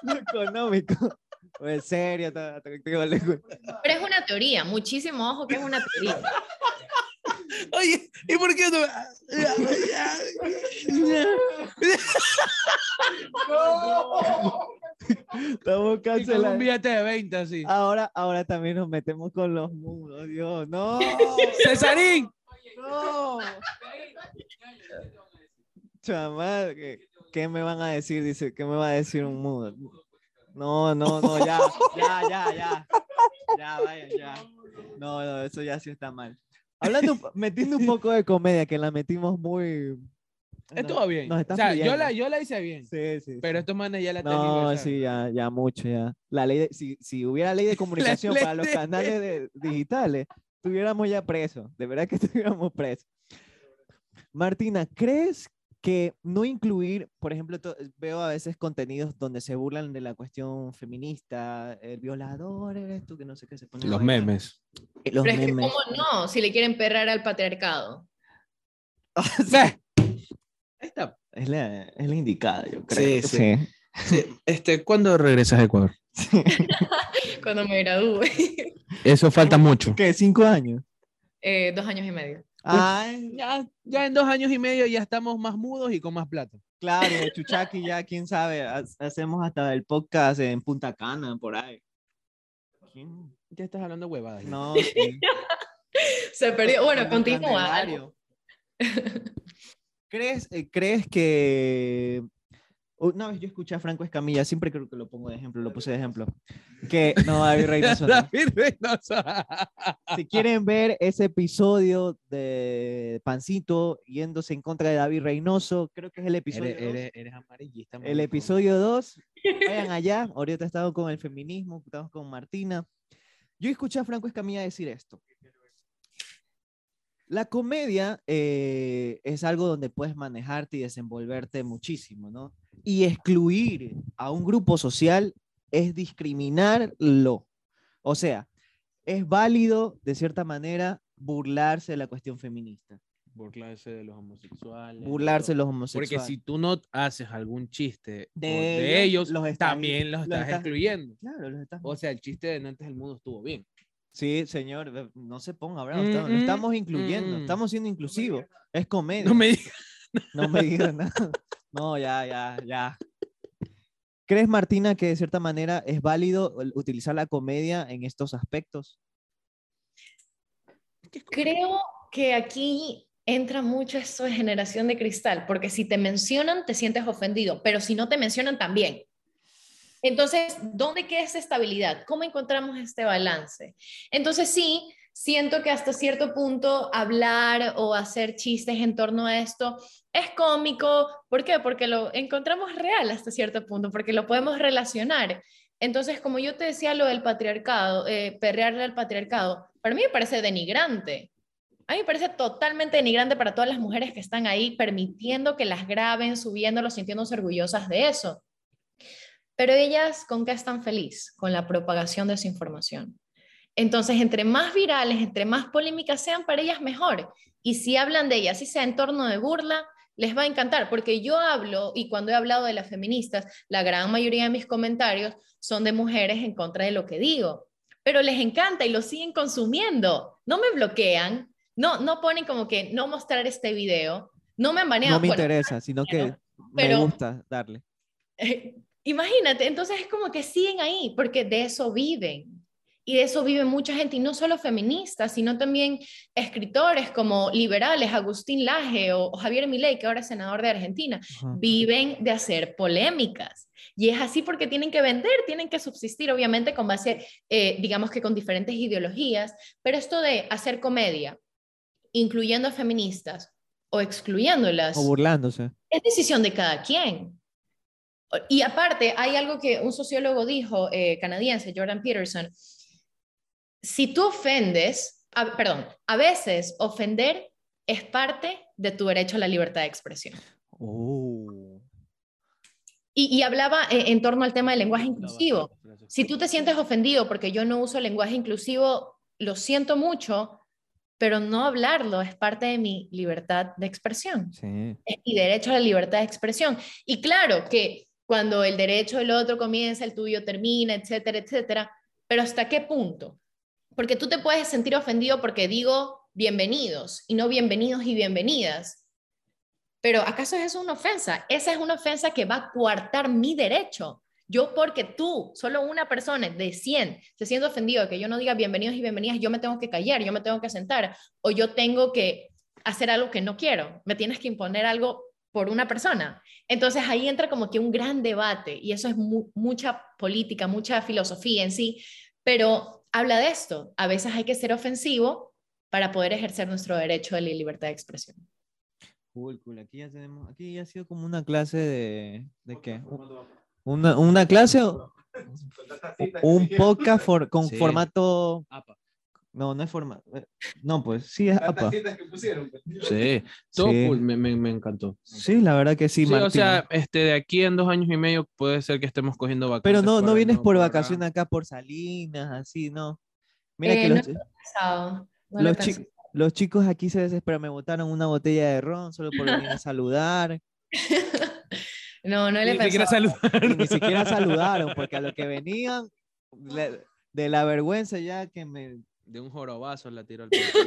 Lo económico. En serio. Pero es una teoría, muchísimo ojo que es una teoría. Oye, ¿y por qué no? Estamos con cancelados. un billete de 20 así. Ahora, ahora también nos metemos con los mudos, Dios, no, ¡Cesarín! no. Chaval, ¿qué, qué me van a decir? Dice, ¿qué me va a decir un mudo? No, no, no, ya, ya, ya, ya. Ya, vaya, ya. No, no, eso ya sí está mal. Hablando, metiendo un poco de comedia, que la metimos muy... Estuvo bien. nos O está sea, yo la, yo la hice bien. Sí, sí. Pero estos manes ya la No, sí, ya, ya mucho, ya. La ley de, si, si hubiera ley de comunicación para los canales de- digitales, estuviéramos ya presos, de verdad que estuviéramos presos. Martina, ¿crees que no incluir, por ejemplo, veo a veces contenidos donde se burlan de la cuestión feminista, el violador eres tú, que no sé qué se pone. Los memes. Eh, Los Pero es que, memes. ¿cómo no? Si le quieren perrar al patriarcado. Ahí está. es, la, es la indicada, yo creo. sí. Sí, Este, ¿Cuándo regresas a Ecuador? Cuando me gradúe. Eso falta mucho. ¿Qué? ¿Cinco años? Eh, dos años y medio. Ay, Ya, ya en dos años y medio ya estamos más mudos y con más plata. Claro, Chuchaki ya, quién sabe, ha- hacemos hasta el podcast en Punta Cana, por ahí. ¿Quién? Ya estás hablando huevadas. No, sí. Se perdió. Bueno, continúa. ¿Crees, eh, ¿Crees que... Una vez yo escuché a Franco Escamilla, siempre creo que lo pongo de ejemplo, lo puse de ejemplo, que no, David Reynoso, no. David Reynoso. Si quieren ver ese episodio de Pancito yéndose en contra de David Reynoso, creo que es el episodio Eres, eres, eres amarillista. El episodio 2, vayan allá. Ahorita he estado con el feminismo, estamos con Martina. Yo escuché a Franco Escamilla decir esto. La comedia eh, es algo donde puedes manejarte y desenvolverte muchísimo, ¿no? Y excluir a un grupo social es discriminarlo. O sea, es válido, de cierta manera, burlarse de la cuestión feminista, Burlarse de los homosexuales. burlarse de los Porque homosexuales. si tú no haces algún chiste De de, ellos, los también los los estás estás- excluyendo. Claro, los estás O sea, el chiste de Nantes del Mundo estuvo bien. Sí, señor, no se ponga bravo, Mm, estamos, lo mm, estamos incluyendo, mm. estamos siendo inclusivos, es comedia, No me digas. no me digas nada. No, ya, ya, ya. ¿Crees, Martina, que de cierta manera es válido utilizar la comedia en estos aspectos? Creo que aquí entra mucho esto de generación de cristal, porque si te mencionan, te sientes ofendido, pero si no te mencionan, también. Entonces, ¿dónde queda esa estabilidad? ¿Cómo encontramos este balance? Entonces, sí, siento que hasta cierto punto hablar o hacer chistes en torno a esto es cómico. ¿Por qué? Porque lo encontramos real hasta cierto punto, porque lo podemos relacionar. Entonces, como yo te decía lo del patriarcado, eh, perrearle al patriarcado, para mí me parece denigrante. A mí me parece totalmente denigrante para todas las mujeres que están ahí permitiendo que las graben, subiéndolo, sintiéndose orgullosas de eso. Pero ellas, ¿con qué están felices? Con la propagación de esa información. Entonces, entre más virales, entre más polémicas sean para ellas, mejor. Y si hablan de ellas, si sea en torno de burla, les va a encantar, porque yo hablo, y cuando he hablado de las feministas, la gran mayoría de mis comentarios son de mujeres en contra de lo que digo, pero les encanta y lo siguen consumiendo. No me bloquean, no, no ponen como que no mostrar este video, no me han baneado. No me Bueno, interesa, sino que bueno, me pero- gusta darle. Imagínate, entonces es como que siguen ahí, porque de eso viven. Y de eso vive mucha gente, y no solo feministas, sino también escritores como liberales, Agustín Laje o, o Javier Milei, que ahora es senador de Argentina, viven de hacer polémicas. Y es así porque tienen que vender, tienen que subsistir, obviamente con base, eh, digamos que con diferentes ideologías, pero esto de hacer comedia, incluyendo a feministas o excluyéndolas, O burlándose. es decisión de cada quien. Y aparte, hay algo que un sociólogo dijo, eh, canadiense, Jordan Peterson, si tú ofendes, a- perdón, a veces ofender es parte de tu derecho a la libertad de expresión. Oh. Y, y hablaba eh, en torno al tema del lenguaje inclusivo. Si tú te sientes ofendido porque yo no uso lenguaje inclusivo, lo siento mucho, pero no hablarlo es parte de mi libertad de expresión. Sí. es mi derecho a la libertad de expresión. Y claro que cuando el derecho del otro comienza, el tuyo termina, etcétera, etcétera, pero ¿hasta qué punto? Porque tú te puedes sentir ofendido porque digo bienvenidos y no bienvenidos y bienvenidas. Pero ¿acaso es eso una ofensa? Esa es una ofensa que va a coartar mi derecho. Yo porque tú, solo una persona de 100, se siente ofendido que yo no diga bienvenidos y bienvenidas, yo me tengo que callar, yo me tengo que sentar o yo tengo que hacer algo que no quiero. Me tienes que imponer algo por una persona. Entonces ahí entra como que un gran debate y eso es mucha política, mucha filosofía en sí, pero habla de esto. A veces hay que ser ofensivo para poder ejercer nuestro derecho de la libertad de expresión. Cool, cool. Aquí ya tenemos, aquí ya ha sido como una clase de, ¿de qué? Una, una clase o un podcast con formato no, no es forma. Eh, no, pues sí es APA. Sí, todo cool, me, me, me, encantó. Sí, la verdad que sí, sí O sea, este, de aquí en dos años y medio puede ser que estemos cogiendo vacaciones. Pero no, no vienes por vacaciones acá por Salinas, así, ¿no? Mira que eh, los, no los, los, chicos aquí se desesperan, me botaron una botella de ron solo por venir a saludar. no, no le ni siquiera saludaron. Ni siquiera saludaron, porque a lo que venían, de la vergüenza ya que me de un jorobazo la tiró al piso.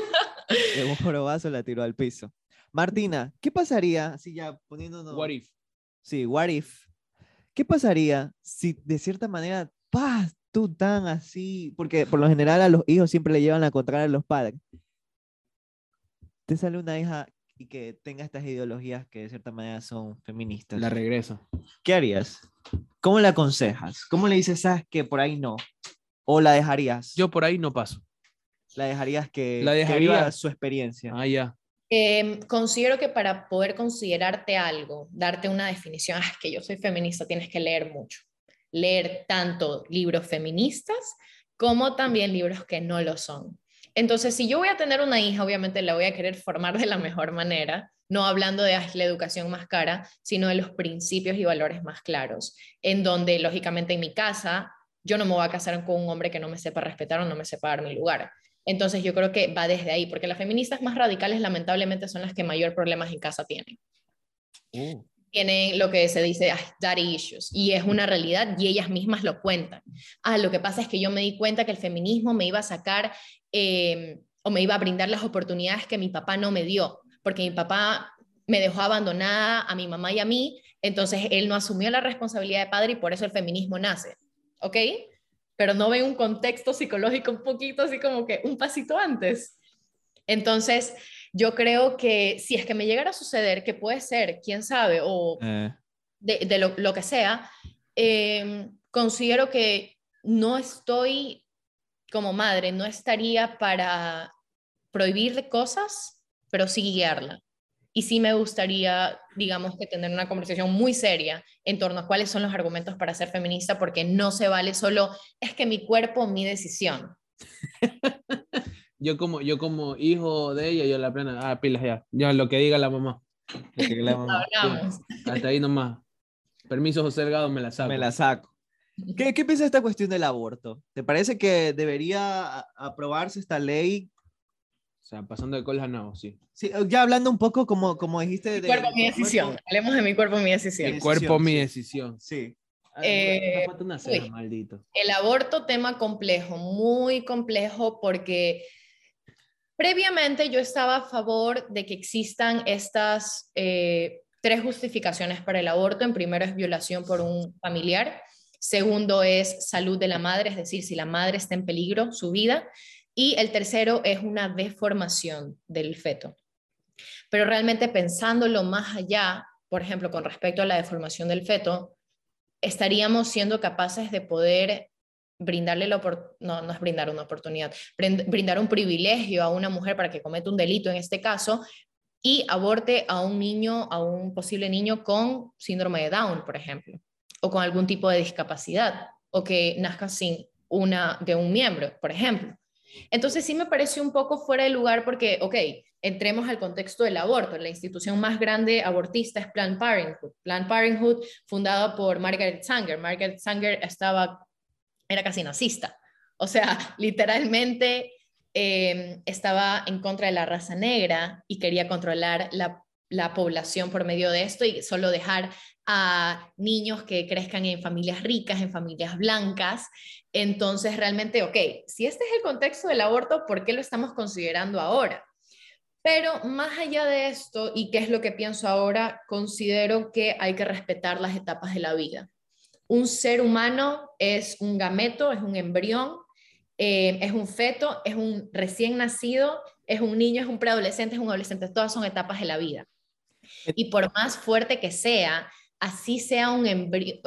de un jorobazo la tiró al piso. Martina, ¿qué pasaría si ya poniéndonos... What if? Sí, what if. ¿Qué pasaría si de cierta manera, paz, tú tan así, porque por lo general a los hijos siempre le llevan la contraria a los padres. Te sale una hija y que tenga estas ideologías que de cierta manera son feministas. La regreso. ¿Qué harías? ¿Cómo le aconsejas? ¿Cómo le dices, sabes que por ahí no? ¿O la dejarías? Yo por ahí no paso la dejarías que, la dejaría... su experiencia. Ah, ya. Em, considero que para poder considerarte algo, darte una definición, ah, es que yo soy feminista, tienes que leer mucho. Leer tanto libros feministas como también libros que no lo son. Entonces, si yo voy a tener una hija, obviamente la voy a querer formar de la mejor manera, no hablando de la educación más cara, sino de los principios y valores más claros, en donde, lógicamente, en mi casa, yo no me voy a casar con un hombre que no me sepa respetar o no me sepa dar mi lugar. Entonces yo creo que va desde ahí, porque las feministas más radicales lamentablemente son las que mayor problemas en casa tienen. Uh. Tienen lo que se dice daddy issues y es una realidad y ellas mismas lo cuentan. Ah, lo que pasa es que yo me di cuenta que el feminismo me iba a sacar em, o me iba a brindar las oportunidades que mi papá no me dio, porque mi papá me dejó abandonada a mi mamá y a mí, entonces él no asumió la responsabilidad de padre y por eso el feminismo nace. ¿Ok? Pero no ven un contexto psicológico un poquito así como que un pasito antes. Entonces, yo creo que si es que me llegara a suceder, que puede ser, quién sabe, o eh. de, lo, que sea, em, considero que no estoy como madre, no estaría para prohibir cosas, pero sí guiarla y sí me gustaría, digamos, que tener una conversación muy seria en torno a cuáles son los argumentos para ser feminista, porque no se vale solo, es que mi cuerpo, mi decisión. yo como, yo como hijo de ella, yo la plena, ah, pilas ya, ya lo que diga la mamá. hasta ahí nomás. Permiso, José Delgado, me la saco. Me la saco. ¿Qué, ¿Qué piensas de esta cuestión del aborto? ¿Te parece que debería aprobarse esta ley sea, pasando de cola a nabo, sí. Sí, ya hablando un poco como, como dijiste de... Mi cuerpo, mi decisión. Hablemos de mi cuerpo, mi decisión. Mi cuerpo, mi decisión. Sí. Eh, maldito. El aborto, tema complejo, muy complejo, porque previamente yo estaba a favor de que existan estas eh, tres justificaciones para el aborto. En primero es violación por un familiar. Segundo es salud de la madre, es decir, si la madre está en peligro, su vida. Y el tercero es una deformación del feto. Pero realmente pensándolo más allá, por ejemplo, con respecto a la deformación del feto, estaríamos siendo capaces de poder brindarle la no, no es brindar una oportunidad, brindar un privilegio a una mujer para que cometa un delito en este caso y aborte a un niño, a un posible niño con síndrome de Down, por ejemplo, o con algún tipo de discapacidad, o que nazca sin una de un miembro, por ejemplo. Entonces sí me pareció un poco fuera de lugar porque, ok, entremos al contexto del aborto. La institución más grande abortista es Planned Parenthood. Planned Parenthood, fundada por Margaret Sanger. Margaret Sanger estaba, era casi nazista. O sea, literalmente em, estaba en contra de la raza negra y quería controlar la, la población por medio de esto y solo dejar a niños que crezcan en familias ricas, en familias blancas. Entonces, realmente, ok, si este es el contexto del aborto, ¿por qué lo estamos considerando ahora? Pero más allá de esto, y qué es lo que pienso ahora, considero que hay que respetar las etapas de la vida. un ser humano es un gameto, es un embrión, eh, es un feto, es un recién nacido, es un niño, es un preadolescente, es un adolescente, todas son etapas de la vida. Y por más fuerte que sea, así sea un embrión,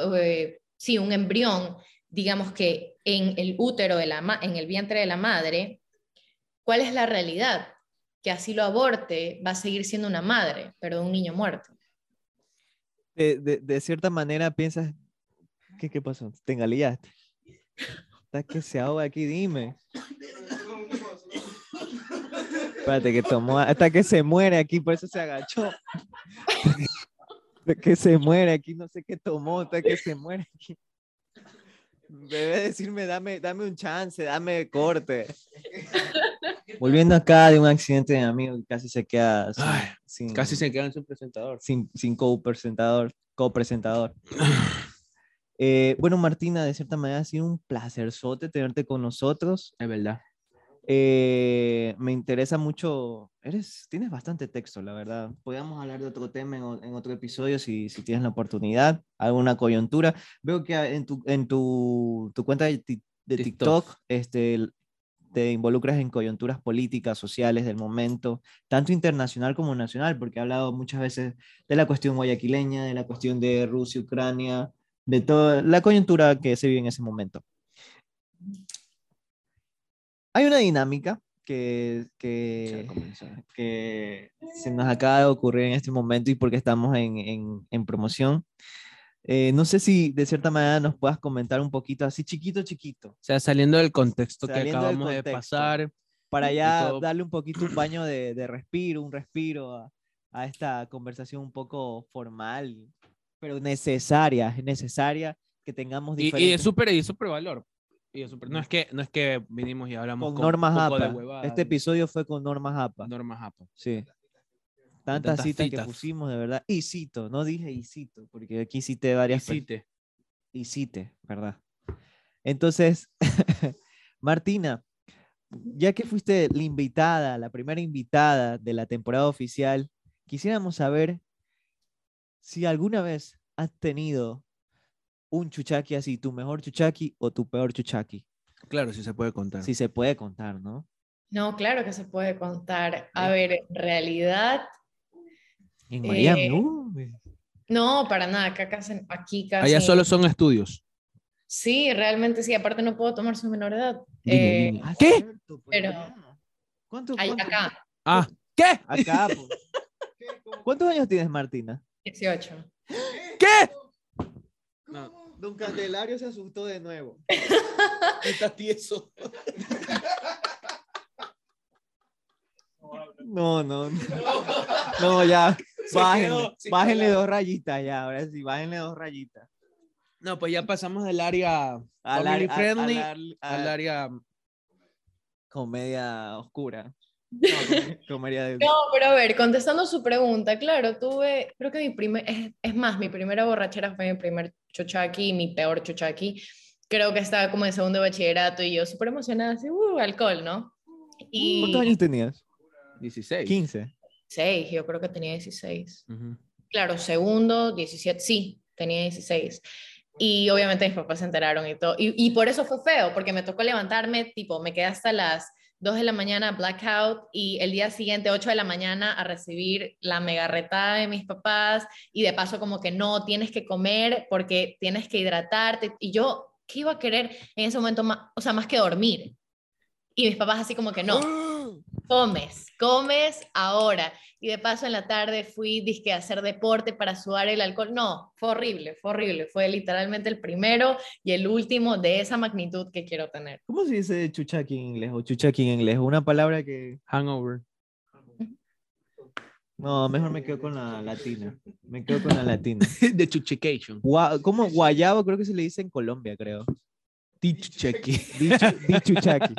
sí, un embrión, digamos que en el útero, de la en el vientre de la madre, ¿cuál es la realidad? Que así lo aborte, va a seguir siendo una madre, pero un niño muerto. De, de, cierta manera piensas, ¿qué, qué pasó? ¿Te engalillaste? Hasta que se ahoga aquí, dime. Espérate, que tomó, hasta que se muere aquí, por eso se agachó. Que se muere aquí, no sé qué tomó, hasta que se muere aquí. Debe decirme, dame, dame un chance, dame corte. Volviendo acá de un accidente de amigo, casi se queda sin, casi se queda sin presentador. Sin, sin co-presentador. Co-presentador. Eh, bueno, Martina, de cierta manera ha sido un placer tenerte con nosotros. Es verdad. Eh, me interesa mucho, eres, tienes bastante texto, la verdad. Podríamos hablar de otro tema en, otro episodio si, si, tienes la oportunidad, alguna coyuntura. Veo que en tu, en tu, tu cuenta de, TikTok, este, te involucras en coyunturas políticas, sociales del momento, tanto internacional como nacional, porque he hablado muchas veces de la cuestión guayaquileña, de la cuestión de Rusia, Ucrania, de toda la coyuntura que se vive en ese momento. Hay una dinámica que, que, que, se nos acaba de ocurrir en este momento y porque estamos en, en, en promoción. Eh, no sé si de cierta manera nos puedas comentar un poquito, así chiquito, chiquito. O sea, saliendo del contexto que acabamos de pasar. Para ya darle un poquito un baño de, de respiro, un respiro a, a, esta conversación un poco formal, pero necesaria, es necesaria que tengamos diferentes... Y, y de súper y super valor, no, es que, no es que vinimos y hablamos con, normas APA. Este episodio fue con normas APA. Normas APA. Sí. Tantas, citas, que pusimos, de verdad. Y cito, no dije y cito, porque aquí cité varias. Y cite. Y cite, ¿verdad? Entonces, Martina, ya que fuiste la invitada, la primera invitada de la temporada oficial, quisiéramos saber si alguna vez has tenido un chuchaki así, tu mejor chuchaki o tu peor chuchaki. Claro, sí se puede contar. Sí se puede contar, ¿no? No, claro que se puede contar. A ver, en realidad... En Miami, eh, No, para nada, acá casi, aquí casi... Allá solo son estudios. Sí, realmente sí, aparte no puedo tomar su menor edad. Eh, ah, ¿Qué? Pues, pero... ¿Cuánto, Acá. Ah, ¿qué? Acá. Pues. ¿Cuántos años tienes, Martina? 18. ¿Qué? No. Don Candelario se asustó de nuevo. Está tieso. No, no, no. No, ya. Bájenle, bájenle dos rayitas ya. Ahora sí, bájenle dos rayitas. No, pues ya pasamos del área al friendly al área comedia oscura. No, pero a ver, contestando su pregunta, claro, tuve, creo que mi primer, es, más, mi primera borrachera fue mi primer chochaki, mi peor chochaki. Creo que estaba como en segundo bachillerato y yo súper emocionada, así, uh, alcohol, ¿no? Y... ¿Cuántos años tenías? 16. 15. 6, yo creo que tenía 16. Claro, segundo, 17, sí, tenía 16. Y obviamente mis papás se enteraron y todo. Y, y, por eso fue feo, porque me tocó levantarme, tipo, me quedé hasta las 2 de la mañana blackout y el día siguiente 8 de la mañana a recibir la mega retada de mis papás y de paso como que no, tienes que comer porque tienes que hidratarte y yo, ¿qué iba a querer en ese momento más, o sea, más que dormir? Y mis papás así como que no, comes, comes ahora y de paso en la tarde fui disque a hacer deporte para sudar el alcohol. No, fue horrible, fue horrible. Fue literalmente el primero y el último de esa magnitud que quiero tener. ¿Cómo se dice chuchaki en inglés o chuchaki en inglés? Una palabra que... Hangover. No, mejor me quedo con la latina. Me quedo con la latina. De chuchication. ¿Cómo? Guayabo creo que se le dice en Colombia, creo. Dichuchaki. Dichuchaki.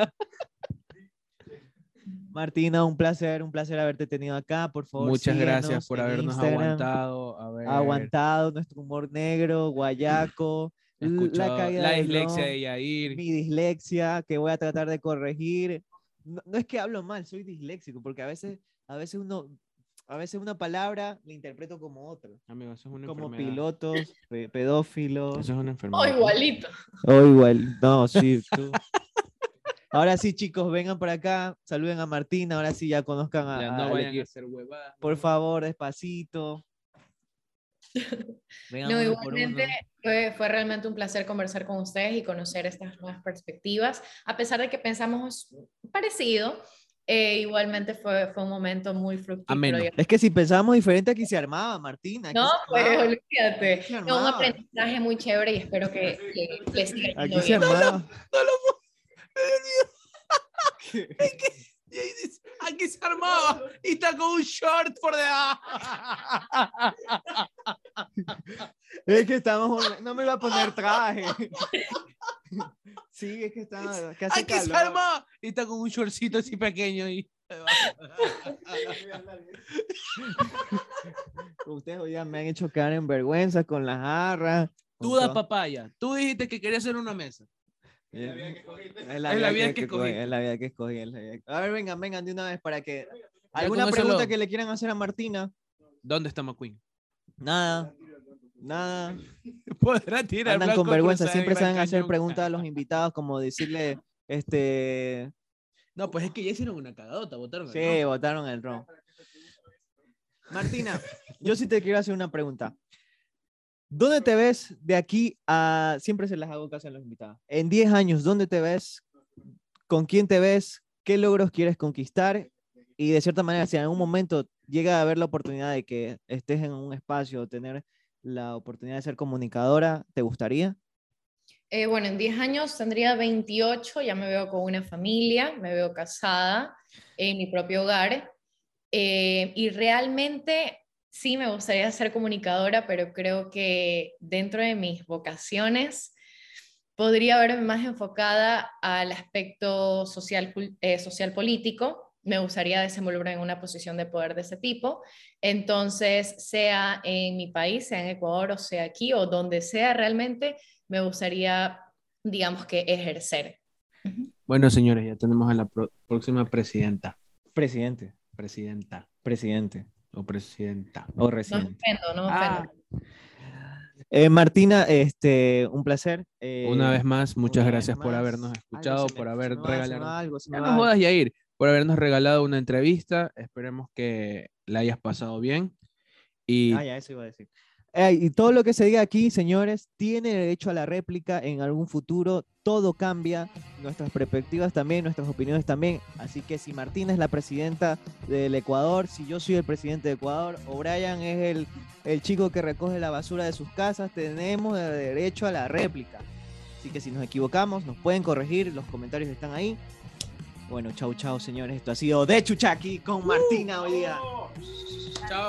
Martina, un placer, un placer haberte tenido acá, por favor. Muchas gracias por habernos aguantado. Aguantado nuestro humor negro, guayaco. la, la dislexia de Yair. Mi dislexia, que voy a tratar de corregir. No, es que hablo mal, soy disléxico, porque a veces, a veces uno a veces una palabra la interpreto como otra. Amigo, eso es una Como enfermedad. pilotos, pe- pedófilos. Eso es una enfermedad. O igualito. O igual, no, sí, tú. Ahora sí, chicos, vengan por acá, saluden a Martina, ahora sí ya conozcan a, Ya a- no al vayan a hacer huevadas. Por favor, despacito. Vengan No, igualmente fue, fue realmente un placer conversar con ustedes y conocer estas nuevas perspectivas. A pesar de que pensamos parecido, eh, igualmente fue, fue un momento muy fructífero. Es que si pensábamos diferente, aquí se armaba, Martina. aquí No, pues olvídate. No, un aprendizaje muy chévere y espero que, que les siga Aquí se armaba. No puedo- Y ahí dice, aquí se armaba y está con un short por debajo. Es que estamos, no me iba a poner traje. Sí, es que está, que hace Aquí se calor. armaba y está con un shortcito así pequeño ahí. Ustedes hoy día me han hecho caer en vergüenza con las jarras. Tú todo. papaya. Tú dijiste que querías hacer una mesa. Es Es la vida que escogí. Es la vida que escogí. es la vida que- A ver, vengan, vengan de una vez para que. ¿Alguna pregunta que le quieran hacer a Martina? ¿Dónde está McQueen? Nada. Nada. Podrá tirar Andan con vergüenza. Siempre saben hacer preguntas a los invitados, como decirle, este. No, pues es que ya hicieron una cagadota, votaron. Sí, votaron el ron. Martina, yo sí te quiero hacer una pregunta. ¿Dónde te ves de aquí a... Siempre se las hago caso a los invitados. En 10 años, ¿dónde te ves? ¿Con quién te ves? ¿Qué logros quieres conquistar? Y de cierta manera, si en algún momento llega a haber la oportunidad de que estés en un espacio, tener la oportunidad de ser comunicadora, ¿te gustaría? Eh, bueno, en 10 años tendría 28, ya me veo con una familia, me veo casada en mi propio hogar. eh, y realmente sí me gustaría ser comunicadora, pero creo que dentro de mis vocaciones podría verme más enfocada al aspecto social, eh, social político. Me gustaría desenvolverme en una posición de poder de ese tipo. Entonces, sea en mi país, sea en Ecuador o sea aquí o donde sea realmente, me gustaría, digamos que ejercer. Bueno, señores, ya tenemos a la próxima presidenta. Presidente, Presidenta presidente o presidenta. o No me residente. ofendo, no me Ah, ofendo. Eh, Martina, este, un placer. eh, Una vez más, muchas gracias por habernos escuchado, por haber regalado. algo, me no jodas, Yair, por habernos regalado una entrevista. Esperemos que la hayas pasado bien. Y Ah, ya, eso iba a decir. Y todo lo que se diga aquí, señores, tiene derecho a la réplica en algún futuro. Todo cambia, nuestras perspectivas también, nuestras opiniones también. Así que si Martina es la presidenta del Ecuador, si yo soy el presidente de Ecuador, o Brian es el, el chico que recoge la basura de sus casas, tenemos derecho a la réplica. Así que si nos equivocamos, nos pueden corregir, los comentarios están ahí. Bueno, chau, chau, señores. Esto ha sido de Chuchaki con Martina hoy día. chao.